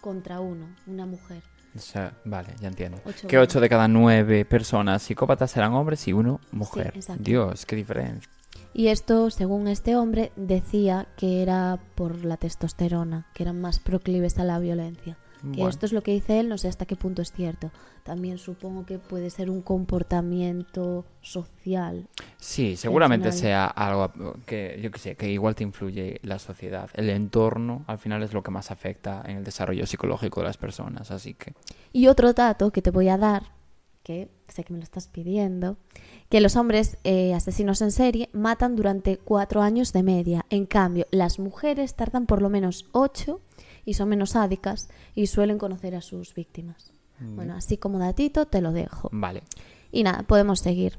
[SPEAKER 2] contra 1, una mujer.
[SPEAKER 1] O sea, vale, ya entiendo.
[SPEAKER 2] Ocho
[SPEAKER 1] que
[SPEAKER 2] menos.
[SPEAKER 1] 8 de cada 9 personas psicópatas eran hombres y uno mujer.
[SPEAKER 2] exacto.
[SPEAKER 1] Dios, qué diferencia.
[SPEAKER 2] Y esto, según este hombre, decía que era por la testosterona, que eran más proclives a la violencia. Que
[SPEAKER 1] Bueno.
[SPEAKER 2] esto es lo que dice él, no sé hasta qué punto es cierto. También supongo que puede ser un comportamiento social.
[SPEAKER 1] Sí, seguramente sea algo que, yo qué sé, que igual te influye la sociedad. El entorno, al final, es lo que más afecta en el desarrollo psicológico de las personas. Así que,
[SPEAKER 2] Y otro dato que te voy a dar, que sé que me lo estás pidiendo, que los hombres eh, asesinos en serie matan durante cuatro años de media. En cambio, las mujeres tardan por lo menos ocho y son menos sádicas y suelen conocer a sus víctimas. Bueno, así como datito te lo dejo.
[SPEAKER 1] vale.
[SPEAKER 2] Y nada, podemos seguir.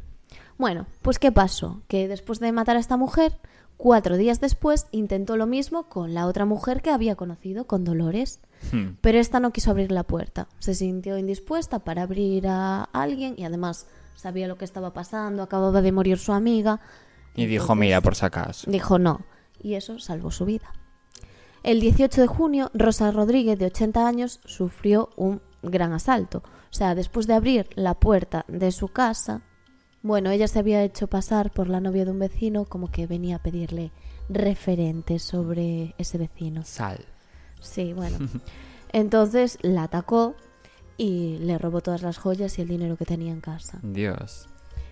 [SPEAKER 2] Bueno, pues ¿qué pasó? Que después de matar a esta mujer, cuatro días después intentó lo mismo con la otra mujer que había conocido, con Dolores.
[SPEAKER 1] Hmm.
[SPEAKER 2] Pero esta no quiso abrir la puerta. Se sintió indispuesta para abrir a alguien y además sabía lo que estaba pasando, acababa de morir su amiga.
[SPEAKER 1] Y dijo,
[SPEAKER 2] Entonces,
[SPEAKER 1] mira, por si acaso.
[SPEAKER 2] Dijo no. Y eso salvó su vida. El 18 de junio, Rosa Rodríguez, de 80 años, sufrió un gran asalto. O sea, después de abrir la puerta de su casa, bueno, ella se había hecho pasar por la novia de un vecino como que venía a pedirle referentes sobre ese vecino.
[SPEAKER 1] Sal.
[SPEAKER 2] Sí, bueno. Entonces la atacó y le robó todas las joyas y el dinero que tenía en casa.
[SPEAKER 1] Dios.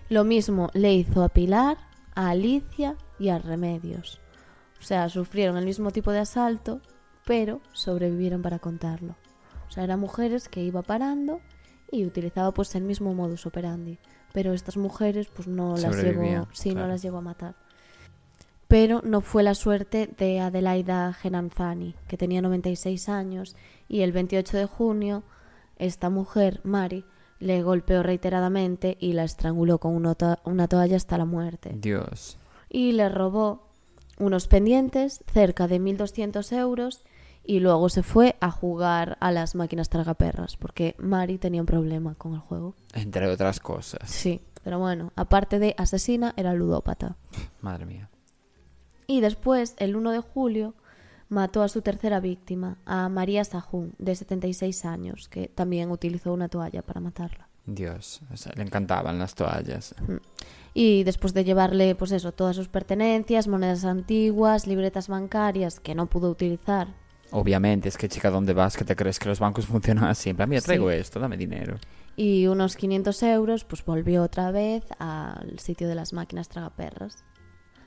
[SPEAKER 2] Lo mismo le hizo a Pilar, a Alicia y a Remedios. O sea, sufrieron el mismo tipo de asalto, pero sobrevivieron para contarlo. O sea, eran mujeres que iba parando y utilizaba pues el mismo modus operandi. Pero estas mujeres pues no las llegó, sí, no las llegó a matar. Pero no fue la suerte de Adelaida Genanzani, que tenía 96 años, y el 28 de junio esta mujer, Mari, le golpeó reiteradamente y la estranguló con una, to- una toalla hasta la muerte.
[SPEAKER 1] Dios.
[SPEAKER 2] Y le robó unos pendientes, cerca de 1.200 euros, y luego se fue a jugar a las máquinas tragaperras, porque Mari tenía un problema con el juego.
[SPEAKER 1] Entre otras cosas.
[SPEAKER 2] Sí, pero bueno, aparte de asesina, era ludópata.
[SPEAKER 1] Madre mía.
[SPEAKER 2] Y después, el 1 de julio, mató a su tercera víctima, a María Sahún, de 76 años, que también utilizó una toalla para matarla.
[SPEAKER 1] Dios. O sea, le encantaban las toallas.
[SPEAKER 2] Y después de llevarle, pues eso, todas sus pertenencias, monedas antiguas, libretas bancarias que no pudo utilizar.
[SPEAKER 1] Obviamente, es que chica, ¿dónde vas? ¿Que te crees que los bancos funcionan así? En plan, mira, traigo
[SPEAKER 2] Sí.
[SPEAKER 1] esto, dame dinero.
[SPEAKER 2] Y unos 500 euros, pues volvió otra vez al sitio de las máquinas tragaperras.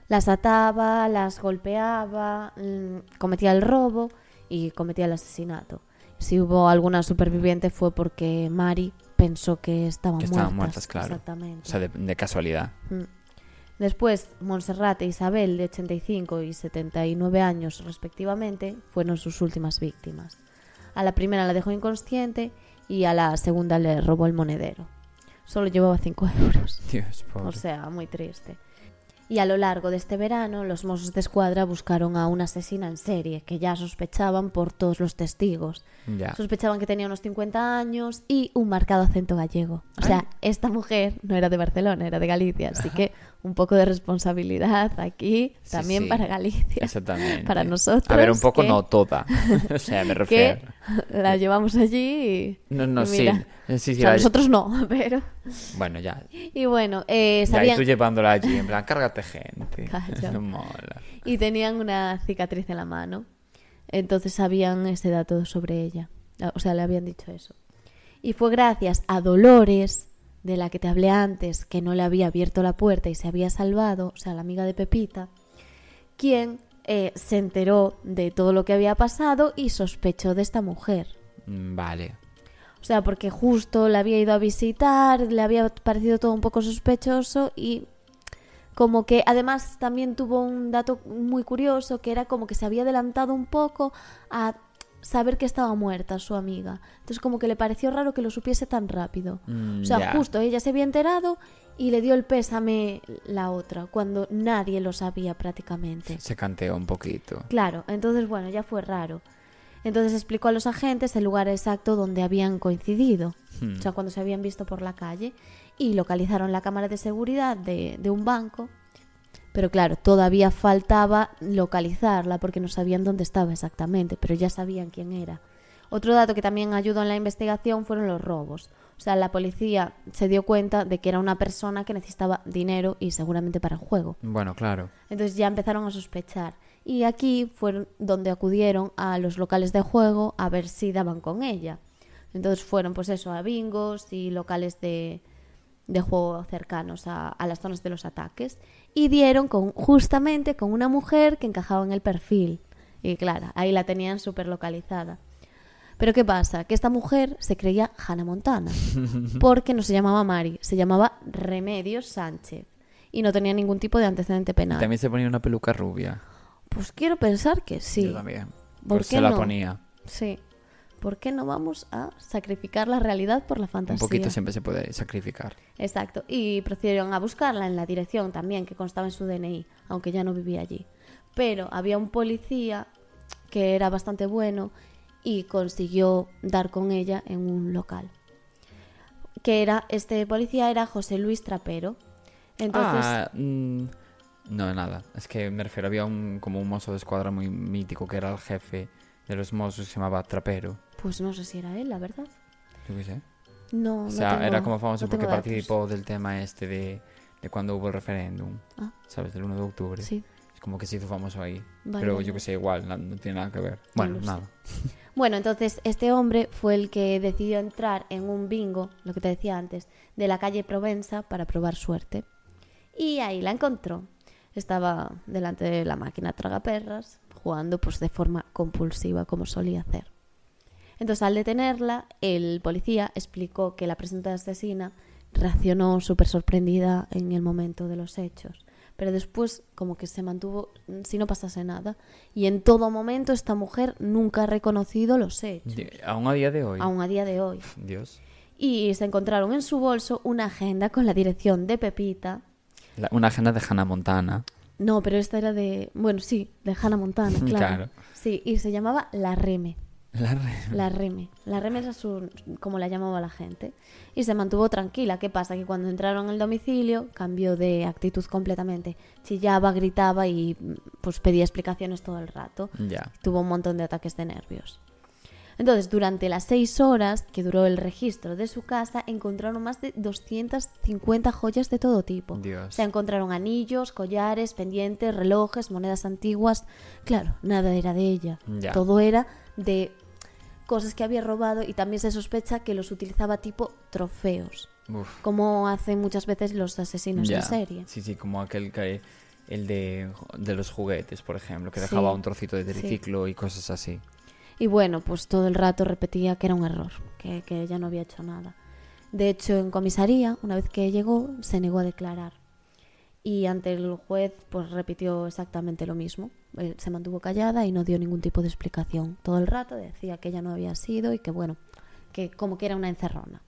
[SPEAKER 2] Las ataba, las golpeaba, mm, cometía el robo y cometía el asesinato. Si hubo alguna superviviente fue porque Mari pensó que estaban
[SPEAKER 1] Que
[SPEAKER 2] muertas.
[SPEAKER 1] estaban muertas, claro.
[SPEAKER 2] Exactamente.
[SPEAKER 1] O sea, de, de casualidad.
[SPEAKER 2] Mm. Después, Montserrat e Isabel, de 85 y 79 años respectivamente, fueron sus últimas víctimas. A la primera la dejó inconsciente y a la segunda le robó el monedero. Solo llevaba 5 euros.
[SPEAKER 1] Dios, pobre.
[SPEAKER 2] O sea, muy triste. Y a lo largo de este verano, los Mossos de Escuadra buscaron a una asesina en serie, que ya sospechaban por todos los testigos.
[SPEAKER 1] ya.
[SPEAKER 2] Sospechaban que tenía unos 50 años y un marcado acento gallego. O sea, esta mujer no era de Barcelona, era de Galicia. Así que un poco de responsabilidad aquí
[SPEAKER 1] Sí,
[SPEAKER 2] también
[SPEAKER 1] sí.
[SPEAKER 2] para Galicia.
[SPEAKER 1] Exactamente.
[SPEAKER 2] Para nosotros.
[SPEAKER 1] A ver, un poco
[SPEAKER 2] que-
[SPEAKER 1] no toda. o sea, me
[SPEAKER 2] Que
[SPEAKER 1] refiero.
[SPEAKER 2] la llevamos allí y...
[SPEAKER 1] No, no,
[SPEAKER 2] y
[SPEAKER 1] sí.
[SPEAKER 2] mira.
[SPEAKER 1] Eh, Sí, sí,
[SPEAKER 2] o sea,
[SPEAKER 1] la-
[SPEAKER 2] nosotros no, pero...
[SPEAKER 1] Bueno, ya.
[SPEAKER 2] Y bueno, eh,
[SPEAKER 1] Ya, y
[SPEAKER 2] sabían...
[SPEAKER 1] tú llevándola allí, en plan, cárgate gente. Mola.
[SPEAKER 2] y tenían una cicatriz en la mano. Entonces sabían ese dato sobre ella. O sea, le habían dicho eso. Y fue gracias a Dolores, de la que te hablé antes, que no le había abierto la puerta y se había salvado, o sea, la amiga de Pepita, quien eh, se enteró de todo lo que había pasado y sospechó de esta mujer.
[SPEAKER 1] Mm, Vale.
[SPEAKER 2] O sea, porque justo la había ido a visitar, le había parecido todo un poco sospechoso y como que además también tuvo un dato muy curioso que era como que se había adelantado un poco a saber que estaba muerta su amiga. Entonces como que le pareció raro que lo supiese tan rápido.
[SPEAKER 1] Mm,
[SPEAKER 2] o sea, justo ella se había enterado y le dio el pésame la otra, cuando nadie lo sabía prácticamente.
[SPEAKER 1] Se canteó un poquito.
[SPEAKER 2] Claro, entonces bueno, ya fue raro. Entonces explicó a los agentes el lugar exacto donde habían coincidido,
[SPEAKER 1] Hmm.
[SPEAKER 2] o sea, cuando se habían visto por la calle, y localizaron la cámara de seguridad de, de un banco. Pero claro, todavía faltaba localizarla porque no sabían dónde estaba exactamente, pero ya sabían quién era. Otro dato que también ayudó en la investigación fueron los robos. O sea, la policía se dio cuenta de que era una persona que necesitaba dinero y seguramente para el juego.
[SPEAKER 1] Bueno, claro.
[SPEAKER 2] Entonces ya empezaron a sospechar. Y aquí fueron donde acudieron a los locales de juego a ver si daban con ella. Entonces fueron, pues eso, a bingos y locales de, de juego cercanos a, a las zonas de los ataques. Y dieron con, justamente con una mujer que encajaba en el perfil. Y claro, ahí la tenían súper localizada. Pero ¿qué pasa? Que esta mujer se creía Hannah Montana. Porque no se llamaba Mari, se llamaba Remedios Sánchez. Y no tenía ningún tipo de antecedente penal.
[SPEAKER 1] También se ponía una peluca rubia.
[SPEAKER 2] Pues quiero pensar que sí.
[SPEAKER 1] Yo también.
[SPEAKER 2] ¿Por
[SPEAKER 1] Pues
[SPEAKER 2] qué
[SPEAKER 1] se la
[SPEAKER 2] no?
[SPEAKER 1] ponía.
[SPEAKER 2] Sí. ¿Por qué no vamos a sacrificar la realidad por la
[SPEAKER 1] Un
[SPEAKER 2] fantasía?
[SPEAKER 1] poquito siempre se puede sacrificar.
[SPEAKER 2] Exacto. Y procedieron a buscarla en la dirección también que constaba en su DNI, aunque ya no vivía allí. Pero había un policía que era bastante bueno y consiguió dar con ella en un local. Que era, este policía era José Luis Trapero. Entonces,
[SPEAKER 1] Ah, mm, no, nada. Es que me refiero, había un, como un mozo de escuadra muy mítico que era el jefe de los mozos, se llamaba Trapero.
[SPEAKER 2] Pues no sé si era él, la verdad.
[SPEAKER 1] Yo qué sé.
[SPEAKER 2] No,
[SPEAKER 1] O
[SPEAKER 2] no
[SPEAKER 1] sea,
[SPEAKER 2] tengo-
[SPEAKER 1] era como famoso
[SPEAKER 2] no
[SPEAKER 1] porque
[SPEAKER 2] datos.
[SPEAKER 1] participó del tema este de, de cuando hubo el referéndum.
[SPEAKER 2] Ah.
[SPEAKER 1] ¿Sabes? Del 1 de octubre.
[SPEAKER 2] Sí.
[SPEAKER 1] Es como que se hizo famoso ahí.
[SPEAKER 2] Vale,
[SPEAKER 1] Pero
[SPEAKER 2] vale.
[SPEAKER 1] yo que sé, igual, no, tiene nada que ver.
[SPEAKER 2] No
[SPEAKER 1] Bueno,
[SPEAKER 2] sé.
[SPEAKER 1] nada.
[SPEAKER 2] Bueno, entonces este hombre fue el que decidió entrar en un bingo, lo que te decía antes, de la calle Provenza para probar suerte. Y ahí la encontró. Estaba delante de la máquina tragaperras, jugando pues de forma compulsiva como solía hacer. Entonces al detenerla, el policía explicó que la presunta asesina reaccionó súper sorprendida en el momento de los hechos. Pero después como que se mantuvo si no pasase nada. Y en todo momento esta mujer nunca ha reconocido los hechos.
[SPEAKER 1] Aún a día de hoy.
[SPEAKER 2] Aún a día de hoy.
[SPEAKER 1] Dios.
[SPEAKER 2] Y se encontraron en su bolso una agenda con la dirección de Pepita.
[SPEAKER 1] La- una agenda de Hannah Montana.
[SPEAKER 2] No, pero esta era de... Bueno, sí, de Hannah Montana, claro.
[SPEAKER 1] Claro.
[SPEAKER 2] Sí, y se llamaba La Reme.
[SPEAKER 1] La re-
[SPEAKER 2] La Reme. La Reme era su, como la llamaba la gente. Y se mantuvo tranquila. ¿Qué pasa? Que cuando entraron al domicilio cambió de actitud completamente. Chillaba, gritaba y pues pedía explicaciones todo el rato.
[SPEAKER 1] Ya.
[SPEAKER 2] Tuvo un montón de ataques de nervios. Entonces, durante las seis horas que duró el registro de su casa, encontraron más de 250 joyas de todo tipo.
[SPEAKER 1] Dios.
[SPEAKER 2] O sea, encontraron anillos, collares, pendientes, relojes, monedas antiguas. Claro, nada era de ella.
[SPEAKER 1] Ya.
[SPEAKER 2] Todo era de cosas que había robado y también se sospecha que los utilizaba tipo trofeos,
[SPEAKER 1] Uf.
[SPEAKER 2] como hacen muchas veces los asesinos
[SPEAKER 1] Ya.
[SPEAKER 2] en serie.
[SPEAKER 1] Sí, sí, como aquel que... El de, de los juguetes, por ejemplo, que
[SPEAKER 2] Sí.
[SPEAKER 1] dejaba un trocito de
[SPEAKER 2] Sí.
[SPEAKER 1] triciclo y cosas así.
[SPEAKER 2] Y bueno, pues todo el rato repetía que era un error, que, que ella no había hecho nada. De hecho, en comisaría, una vez que llegó, se negó a declarar. Y ante el juez, pues repitió exactamente lo mismo. Eh, Se mantuvo callada y no dio ningún tipo de explicación. Todo el rato decía que ella no había sido y que bueno, que como que era una encerrona.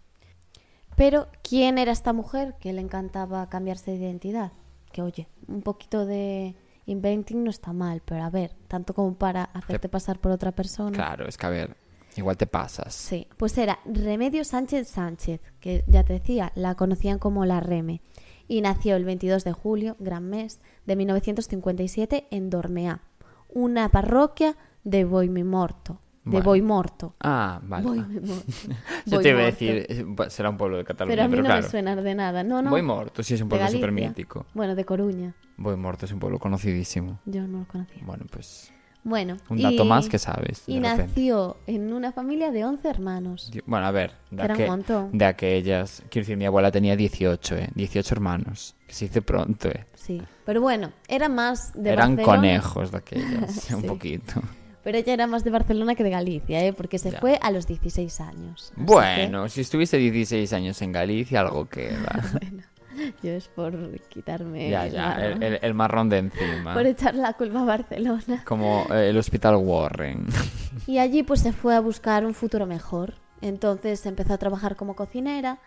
[SPEAKER 2] Pero, ¿quién era esta mujer que le encantaba cambiarse de identidad? Que oye, un poquito de inventing no está mal, pero a ver, tanto como para hacerte pasar por otra persona.
[SPEAKER 1] Claro, es que a ver, igual te pasas.
[SPEAKER 2] Sí, pues era Remedio Sánchez Sánchez, que ya te decía, la conocían como la Reme. Y nació el 22 de julio, gran mes, de 1957 en Dormeá, una parroquia de Boimimorto. De
[SPEAKER 1] Bueno.
[SPEAKER 2] Boimorto.
[SPEAKER 1] Ah, vale.
[SPEAKER 2] Boimimorto.
[SPEAKER 1] Yo te iba a
[SPEAKER 2] Boimorto.
[SPEAKER 1] decir, eh, será un pueblo de Cataluña,
[SPEAKER 2] Pero a mí
[SPEAKER 1] pero
[SPEAKER 2] no
[SPEAKER 1] claro.
[SPEAKER 2] me suena de nada. No, no.
[SPEAKER 1] Voy Morto, sí es un pueblo súper mítico.
[SPEAKER 2] Bueno, de Coruña.
[SPEAKER 1] Voy Morto es un pueblo conocidísimo.
[SPEAKER 2] Yo no lo conocía.
[SPEAKER 1] Bueno, pues
[SPEAKER 2] Bueno,
[SPEAKER 1] Un dato
[SPEAKER 2] y-
[SPEAKER 1] más que sabes.
[SPEAKER 2] Y
[SPEAKER 1] repente.
[SPEAKER 2] nació en una familia de 11 hermanos.
[SPEAKER 1] Bueno, a ver, de,
[SPEAKER 2] Era un
[SPEAKER 1] aqu-
[SPEAKER 2] montón.
[SPEAKER 1] de aquellas. Quiero decir, mi abuela tenía 18, ¿eh? 18 hermanos. Que se dice pronto, ¿eh?
[SPEAKER 2] Sí, pero bueno, era más de
[SPEAKER 1] Eran
[SPEAKER 2] Barcelona.
[SPEAKER 1] conejos de aquellas, un
[SPEAKER 2] Sí.
[SPEAKER 1] poquito.
[SPEAKER 2] Pero ella era más de Barcelona que de Galicia, ¿eh? Porque se
[SPEAKER 1] Ya.
[SPEAKER 2] fue a los 16 años.
[SPEAKER 1] Bueno, si estuviese 16 años en Galicia, algo queda.
[SPEAKER 2] que yo es por quitarme
[SPEAKER 1] ya,
[SPEAKER 2] el
[SPEAKER 1] ya,
[SPEAKER 2] marrón.
[SPEAKER 1] el, el- el marrón de encima.
[SPEAKER 2] por echar la culpa a Barcelona.
[SPEAKER 1] Como eh, el hospital Warren.
[SPEAKER 2] Y allí pues se fue a buscar un futuro mejor. Entonces empezó a trabajar como cocinera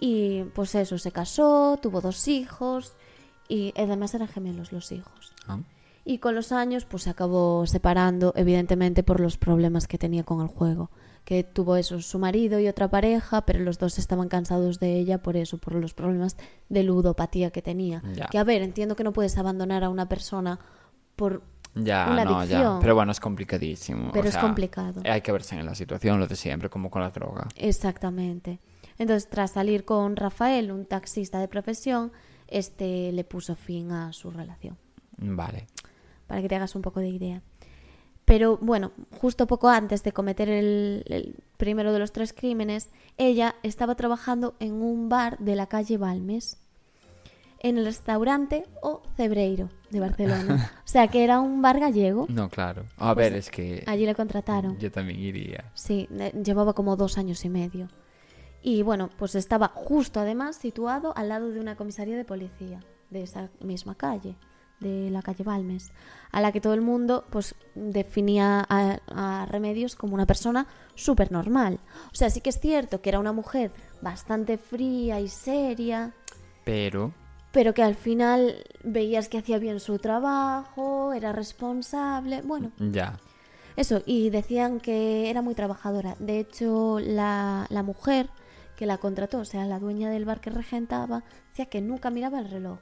[SPEAKER 2] y pues eso, se casó, tuvo dos hijos y además eran gemelos los hijos.
[SPEAKER 1] Ah,
[SPEAKER 2] Y con los años pues se acabó separando, evidentemente por los problemas que tenía con el juego. Que tuvo eso, su marido y otra pareja, pero los dos estaban cansados de ella por eso, por los problemas de ludopatía que tenía.
[SPEAKER 1] Ya.
[SPEAKER 2] Que a ver, entiendo que no puedes abandonar a una persona por...
[SPEAKER 1] Ya,
[SPEAKER 2] Una
[SPEAKER 1] no, ya.
[SPEAKER 2] adicción.
[SPEAKER 1] Pero bueno, es complicadísimo.
[SPEAKER 2] Pero
[SPEAKER 1] o
[SPEAKER 2] es
[SPEAKER 1] sea,
[SPEAKER 2] complicado.
[SPEAKER 1] Hay que verse en la situación, lo de siempre, como con la droga.
[SPEAKER 2] Exactamente. Entonces, tras salir con Rafael, un taxista de profesión, este le puso fin a su relación.
[SPEAKER 1] Vale.
[SPEAKER 2] para que te hagas un poco de idea. Pero bueno, justo poco antes de cometer el, el primero de los tres crímenes, ella estaba trabajando en un bar de la calle Balmes, en el restaurante O Cebreiro de Barcelona. O sea que era un bar gallego.
[SPEAKER 1] No, claro. A
[SPEAKER 2] Pues
[SPEAKER 1] ver, es que
[SPEAKER 2] Allí le contrataron.
[SPEAKER 1] yo también iría.
[SPEAKER 2] Sí, llevaba como dos años y medio. Y bueno, pues estaba justo además situado al lado de una comisaría de policía de esa misma calle, de la calle Balmes, a la que todo el mundo pues definía a, a Remedios como una persona súper normal. O sea, sí que es cierto que era una mujer bastante fría y seria,
[SPEAKER 1] Pero,
[SPEAKER 2] pero que al final veías que hacía bien su trabajo, era responsable, bueno,
[SPEAKER 1] ya.
[SPEAKER 2] eso, y decían que era muy trabajadora. De hecho, la, la mujer que la contrató, o sea, la dueña del bar que regentaba, decía que nunca miraba el reloj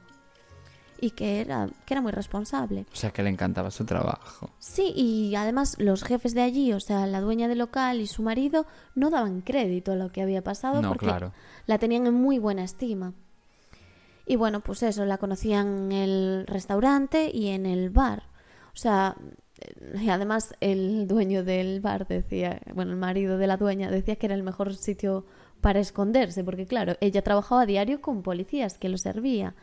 [SPEAKER 2] y que era, que era muy responsable.
[SPEAKER 1] O sea, que le encantaba su trabajo.
[SPEAKER 2] Sí, y además los jefes de allí, o sea, la dueña del local y su marido, no daban crédito a lo que había pasado
[SPEAKER 1] No,
[SPEAKER 2] porque
[SPEAKER 1] claro.
[SPEAKER 2] la tenían en muy buena estima. Y bueno, pues eso, la conocían en el restaurante y en el bar. O sea, eh, y además el dueño del bar decía, bueno, el marido de la dueña decía que era el mejor sitio para esconderse, porque claro, ella trabajaba a diario con policías que lo servía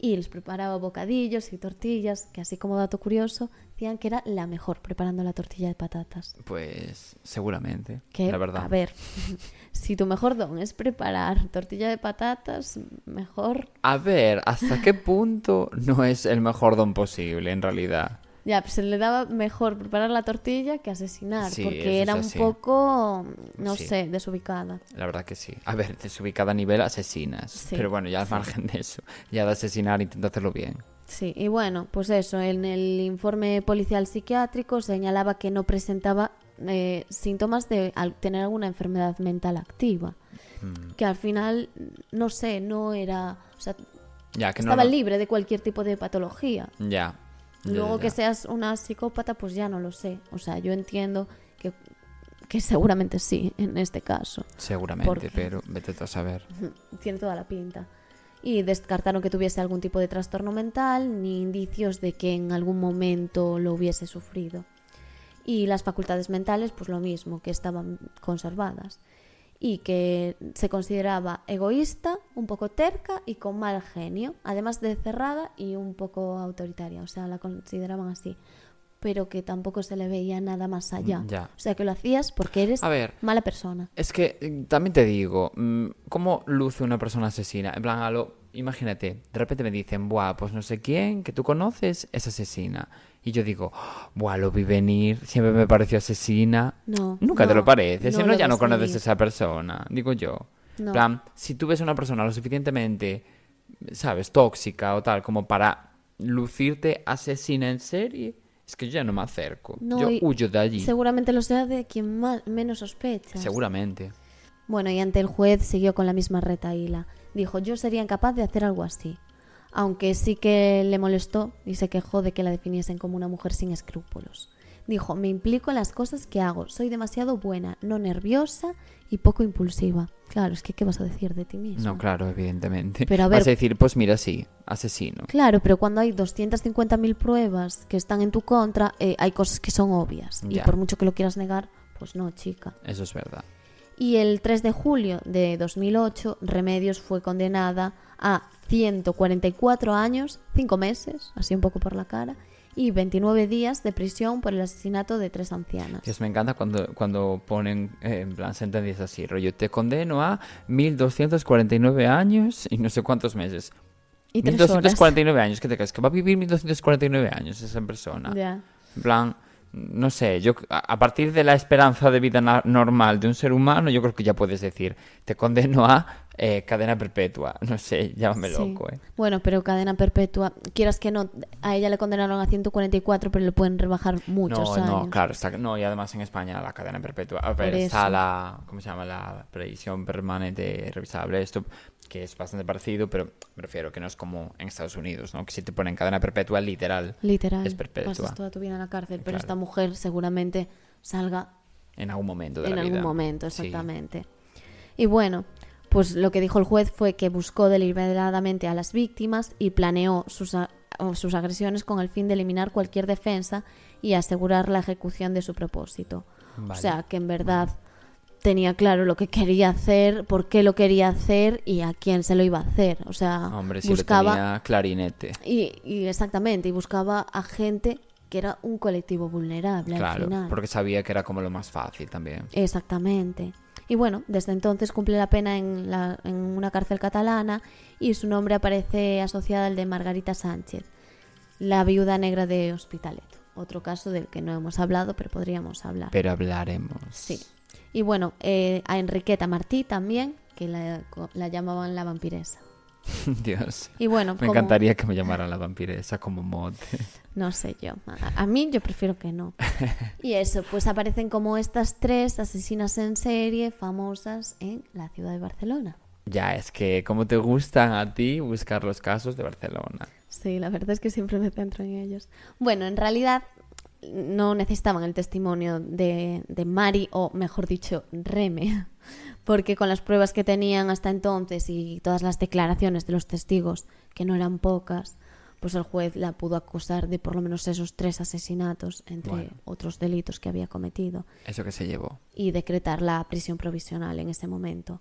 [SPEAKER 2] y les preparaba bocadillos y tortillas, que así como dato curioso, decían que era la mejor preparando la tortilla de patatas.
[SPEAKER 1] Pues seguramente.
[SPEAKER 2] Que,
[SPEAKER 1] la verdad.
[SPEAKER 2] a ver, si tu mejor don es preparar tortilla de patatas, mejor...
[SPEAKER 1] A ver, ¿hasta qué punto no es el mejor don posible en realidad?
[SPEAKER 2] Ya, pues se le daba mejor preparar la tortilla que asesinar,
[SPEAKER 1] Sí,
[SPEAKER 2] porque era un poco, no
[SPEAKER 1] Sí.
[SPEAKER 2] sé, desubicada.
[SPEAKER 1] La verdad que sí. A ver, desubicada a nivel asesinas.
[SPEAKER 2] Sí,
[SPEAKER 1] Pero bueno, ya al margen de eso. Ya de asesinar intenta hacerlo bien.
[SPEAKER 2] Sí, y bueno, pues eso, en el informe policial psiquiátrico señalaba que no presentaba eh, síntomas de al- tener alguna enfermedad mental activa.
[SPEAKER 1] Mm.
[SPEAKER 2] Que al final, no sé, no era... O sea,
[SPEAKER 1] Ya, que no
[SPEAKER 2] estaba
[SPEAKER 1] lo-
[SPEAKER 2] libre de cualquier tipo de patología.
[SPEAKER 1] Ya.
[SPEAKER 2] Luego
[SPEAKER 1] ya,
[SPEAKER 2] que seas una psicópata, pues ya no lo sé. O sea, yo entiendo que, que seguramente sí, en este caso.
[SPEAKER 1] Seguramente, pero vete a saber.
[SPEAKER 2] Tiene toda la pinta. Y descartaron que tuviese algún tipo de trastorno mental, ni indicios de que en algún momento lo hubiese sufrido. Y las facultades mentales, pues lo mismo, que estaban conservadas. Y que se consideraba egoísta, un poco terca y con mal genio, además de cerrada y un poco autoritaria. O sea, la consideraban así. Pero que tampoco se le veía nada más allá.
[SPEAKER 1] Ya.
[SPEAKER 2] O sea, que lo hacías porque eres
[SPEAKER 1] A ver,
[SPEAKER 2] mala persona.
[SPEAKER 1] Es que eh, también te digo, mm, ¿cómo luce una persona asesina? En plan, a lo, imagínate, de repente me dicen, buah, pues no sé quién que tú conoces es asesina. Y yo digo, buah, lo vi venir, siempre me pareció asesina.
[SPEAKER 2] No.
[SPEAKER 1] Nunca te lo parece, si no ya no conoces a esa persona, digo yo.
[SPEAKER 2] No.
[SPEAKER 1] plan, si tú ves una persona lo suficientemente, ¿sabes?, tóxica o tal, como para lucirte asesina en serie, es que yo ya no me acerco.
[SPEAKER 2] No,
[SPEAKER 1] yo huyo de allí.
[SPEAKER 2] Seguramente lo sea de quien más, menos sospechas.
[SPEAKER 1] Seguramente.
[SPEAKER 2] Bueno, y ante el juez siguió con la misma retaíla. Dijo, yo sería incapaz de hacer algo así. Aunque sí que le molestó y se quejó de que la definiesen como una mujer sin escrúpulos. Dijo, me implico en las cosas que hago, soy demasiado buena, no nerviosa y poco impulsiva. Claro, es que ¿qué vas a decir de ti misma?
[SPEAKER 1] No, claro, evidentemente.
[SPEAKER 2] Pero a ver-
[SPEAKER 1] Vas a decir, pues mira, sí, asesino.
[SPEAKER 2] Claro, pero cuando hay 250.000 pruebas que están en tu contra, eh, hay cosas que son obvias. Y por mucho que lo quieras negar, pues no, chica.
[SPEAKER 1] Eso es verdad.
[SPEAKER 2] Y el 3 de julio de 2008, Remedios fue condenada a 144 años, 5 meses, así un poco por la cara, y 29 días de prisión por el asesinato de tres ancianas.
[SPEAKER 1] Dios, me encanta cuando, cuando ponen, eh, en plan, sentencias así, rollo, te condeno a 1249 años y no sé cuántos meses.
[SPEAKER 2] Y tres horas.
[SPEAKER 1] 1249 años, ¿qué te crees? Que va a vivir 1249 años esa persona.
[SPEAKER 2] Ya.
[SPEAKER 1] En plan, no sé, yo a partir de la esperanza de vida normal de un ser humano, yo creo que ya puedes decir, te condeno a eh, cadena perpetua. No sé, llámame
[SPEAKER 2] Sí.
[SPEAKER 1] loco, ¿eh?
[SPEAKER 2] Bueno, pero cadena perpetua, quieras que no, a ella le condenaron a 144, pero le pueden rebajar muchos
[SPEAKER 1] no,
[SPEAKER 2] años.
[SPEAKER 1] no, claro, está, no, y además en España la cadena perpetua. A ver, está la, ¿cómo se llama? La previsión permanente revisable, esto, que es bastante parecido, pero me refiero que no es como en Estados Unidos, ¿no? Que si te ponen cadena perpetua, literal,
[SPEAKER 2] Literal.
[SPEAKER 1] es perpetua.
[SPEAKER 2] Pasas toda tu vida en la cárcel, pero
[SPEAKER 1] Claro.
[SPEAKER 2] esta mujer seguramente salga
[SPEAKER 1] en algún momento de
[SPEAKER 2] en
[SPEAKER 1] la
[SPEAKER 2] algún momento,
[SPEAKER 1] Sí.
[SPEAKER 2] exactamente. Y bueno, pues lo que dijo el juez fue que buscó deliberadamente a las víctimas y planeó sus, sus agresiones con el fin de eliminar cualquier defensa y asegurar la ejecución de su propósito.
[SPEAKER 1] Vale.
[SPEAKER 2] O sea, que en verdad tenía claro lo que quería hacer, por qué lo quería hacer y a quién se lo iba a hacer. O sea,
[SPEAKER 1] Hombre, si
[SPEAKER 2] buscaba
[SPEAKER 1] lo tenía clarinete.
[SPEAKER 2] y, y exactamente, y buscaba a gente que era un colectivo vulnerable al
[SPEAKER 1] Claro,
[SPEAKER 2] final.
[SPEAKER 1] porque sabía que era como lo más fácil también.
[SPEAKER 2] Exactamente. Y bueno, desde entonces cumple la pena en, la- en una cárcel catalana y su nombre aparece asociado al de Margarita Sánchez, la viuda negra de Hospitalet. Otro caso del que no hemos hablado, pero podríamos hablar.
[SPEAKER 1] Pero hablaremos.
[SPEAKER 2] Sí. Y bueno, eh, a Enriqueta Martí también, que la, la llamaban la vampiresa.
[SPEAKER 1] Dios.
[SPEAKER 2] Y bueno,
[SPEAKER 1] Me
[SPEAKER 2] como-
[SPEAKER 1] encantaría que me llamaran la vampiresa como mote.
[SPEAKER 2] No sé yo. A, a mí yo prefiero que no. Y eso, pues aparecen como estas tres asesinas en serie famosas en la ciudad de Barcelona.
[SPEAKER 1] Ya, es que como te gustan a ti buscar los casos de Barcelona.
[SPEAKER 2] Sí, la verdad es que siempre me centro en ellos. Bueno, en realidad no necesitaban el testimonio de, de Mari, o mejor dicho, Reme, porque con las pruebas que tenían hasta entonces y todas las declaraciones de los testigos, que no eran pocas, pues el juez la pudo acusar de por lo menos esos tres asesinatos, entre
[SPEAKER 1] Bueno.
[SPEAKER 2] otros delitos que había cometido.
[SPEAKER 1] Eso que se llevó.
[SPEAKER 2] y decretar la prisión provisional en ese momento.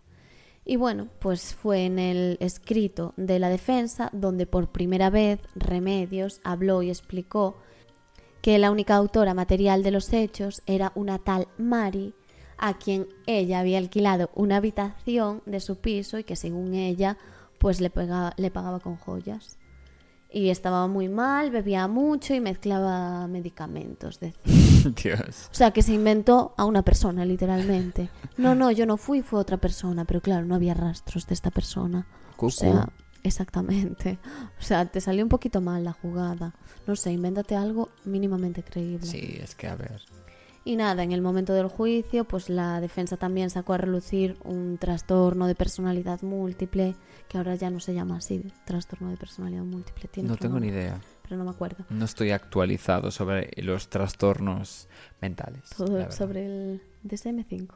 [SPEAKER 2] Y bueno, pues fue en el escrito de la defensa donde por primera vez Remedios habló y explicó que la única autora material de los hechos era una tal Mari, a quien ella había alquilado una habitación de su piso y que según ella pues le, pegaba- le pagaba con joyas. Y estaba muy mal, bebía mucho y mezclaba medicamentos.
[SPEAKER 1] Dios.
[SPEAKER 2] O sea, que se inventó a una persona, literalmente. No, no, yo no fui, fue otra persona, pero claro, no había rastros de esta persona. O sea, exactamente. O sea, te salió un poquito mal la jugada. No sé, invéntate algo mínimamente creíble.
[SPEAKER 1] Sí, es que a ver.
[SPEAKER 2] Y nada, en el momento del juicio, pues la defensa también sacó a relucir un trastorno de personalidad múltiple, que ahora ya no se llama así, trastorno de personalidad múltiple. Tiene
[SPEAKER 1] No tengo ni idea.
[SPEAKER 2] Pero no me acuerdo.
[SPEAKER 1] No estoy actualizado sobre los trastornos mentales.
[SPEAKER 2] Todo sobre el DSM-5.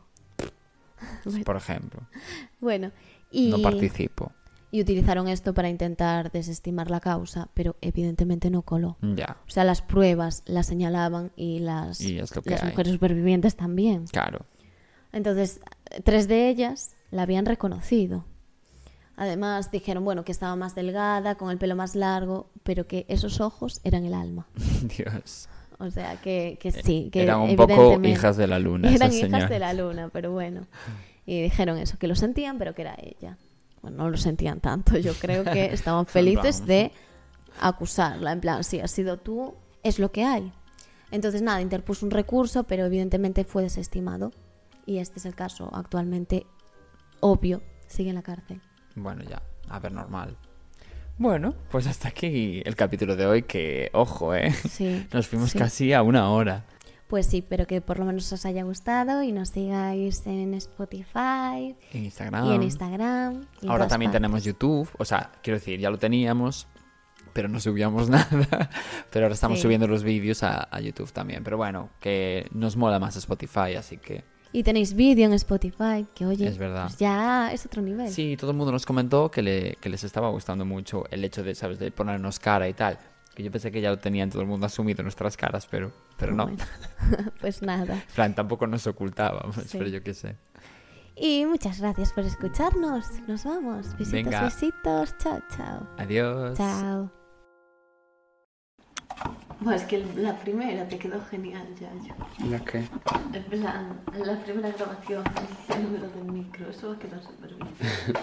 [SPEAKER 2] Bueno.
[SPEAKER 1] Por ejemplo.
[SPEAKER 2] Bueno, y...
[SPEAKER 1] No participo.
[SPEAKER 2] Y utilizaron esto para intentar desestimar la causa, pero evidentemente no coló.
[SPEAKER 1] Ya.
[SPEAKER 2] O sea, las pruebas las señalaban y las,
[SPEAKER 1] Y
[SPEAKER 2] las
[SPEAKER 1] hay.
[SPEAKER 2] mujeres supervivientes también.
[SPEAKER 1] Claro.
[SPEAKER 2] Entonces, tres de ellas la habían reconocido. Además, dijeron, bueno, que estaba más delgada, con el pelo más largo, pero que esos ojos eran el alma.
[SPEAKER 1] Dios.
[SPEAKER 2] O sea, que, que sí, que
[SPEAKER 1] Eran un poco hijas de la luna.
[SPEAKER 2] Eran
[SPEAKER 1] esas
[SPEAKER 2] hijas de la luna, pero bueno. Y dijeron eso, que lo sentían, pero que era ella. Bueno, no lo sentían tanto. Yo creo que estaban felices de acusarla. En plan, si has sido tú, es lo que hay. Entonces, nada, interpuso un recurso, pero evidentemente fue desestimado. Y este es el caso actualmente obvio. Sigue en la cárcel.
[SPEAKER 1] Bueno, ya. A ver, normal. Bueno, pues hasta aquí el capítulo de hoy, que, ojo, ¿eh?
[SPEAKER 2] Sí.
[SPEAKER 1] Nos fuimos
[SPEAKER 2] sí.
[SPEAKER 1] casi a una hora.
[SPEAKER 2] Pues sí, pero que por lo menos os haya gustado y nos sigáis en Spotify
[SPEAKER 1] En Instagram.
[SPEAKER 2] y en Instagram. y
[SPEAKER 1] Ahora también
[SPEAKER 2] partes.
[SPEAKER 1] tenemos YouTube. O sea, quiero decir, ya lo teníamos, pero no subíamos nada. Pero ahora estamos
[SPEAKER 2] Sí.
[SPEAKER 1] subiendo los vídeos a, a YouTube también. Pero bueno, que nos mola más Spotify, así que
[SPEAKER 2] Y tenéis vídeo en Spotify, que oye,
[SPEAKER 1] Es verdad.
[SPEAKER 2] pues ya es otro nivel.
[SPEAKER 1] sí, todo el mundo nos comentó que, le, que les estaba gustando mucho el hecho de, ¿sabes?, de ponernos cara y tal. Que yo pensé que ya lo tenían todo el mundo asumido nuestras caras, pero, pero no.
[SPEAKER 2] Bueno, pues nada.
[SPEAKER 1] En plan, tampoco nos ocultábamos,
[SPEAKER 2] Sí.
[SPEAKER 1] pero yo qué sé.
[SPEAKER 2] Y muchas gracias por escucharnos. Nos vamos. Besitos,
[SPEAKER 1] Venga.
[SPEAKER 2] besitos. Chao, chao.
[SPEAKER 1] Adiós.
[SPEAKER 2] Chao. Bueno, es que la primera te quedó genial, ya.
[SPEAKER 1] ¿La qué?
[SPEAKER 2] En plan, la primera grabación, el número del micro, eso va a quedar súper bien.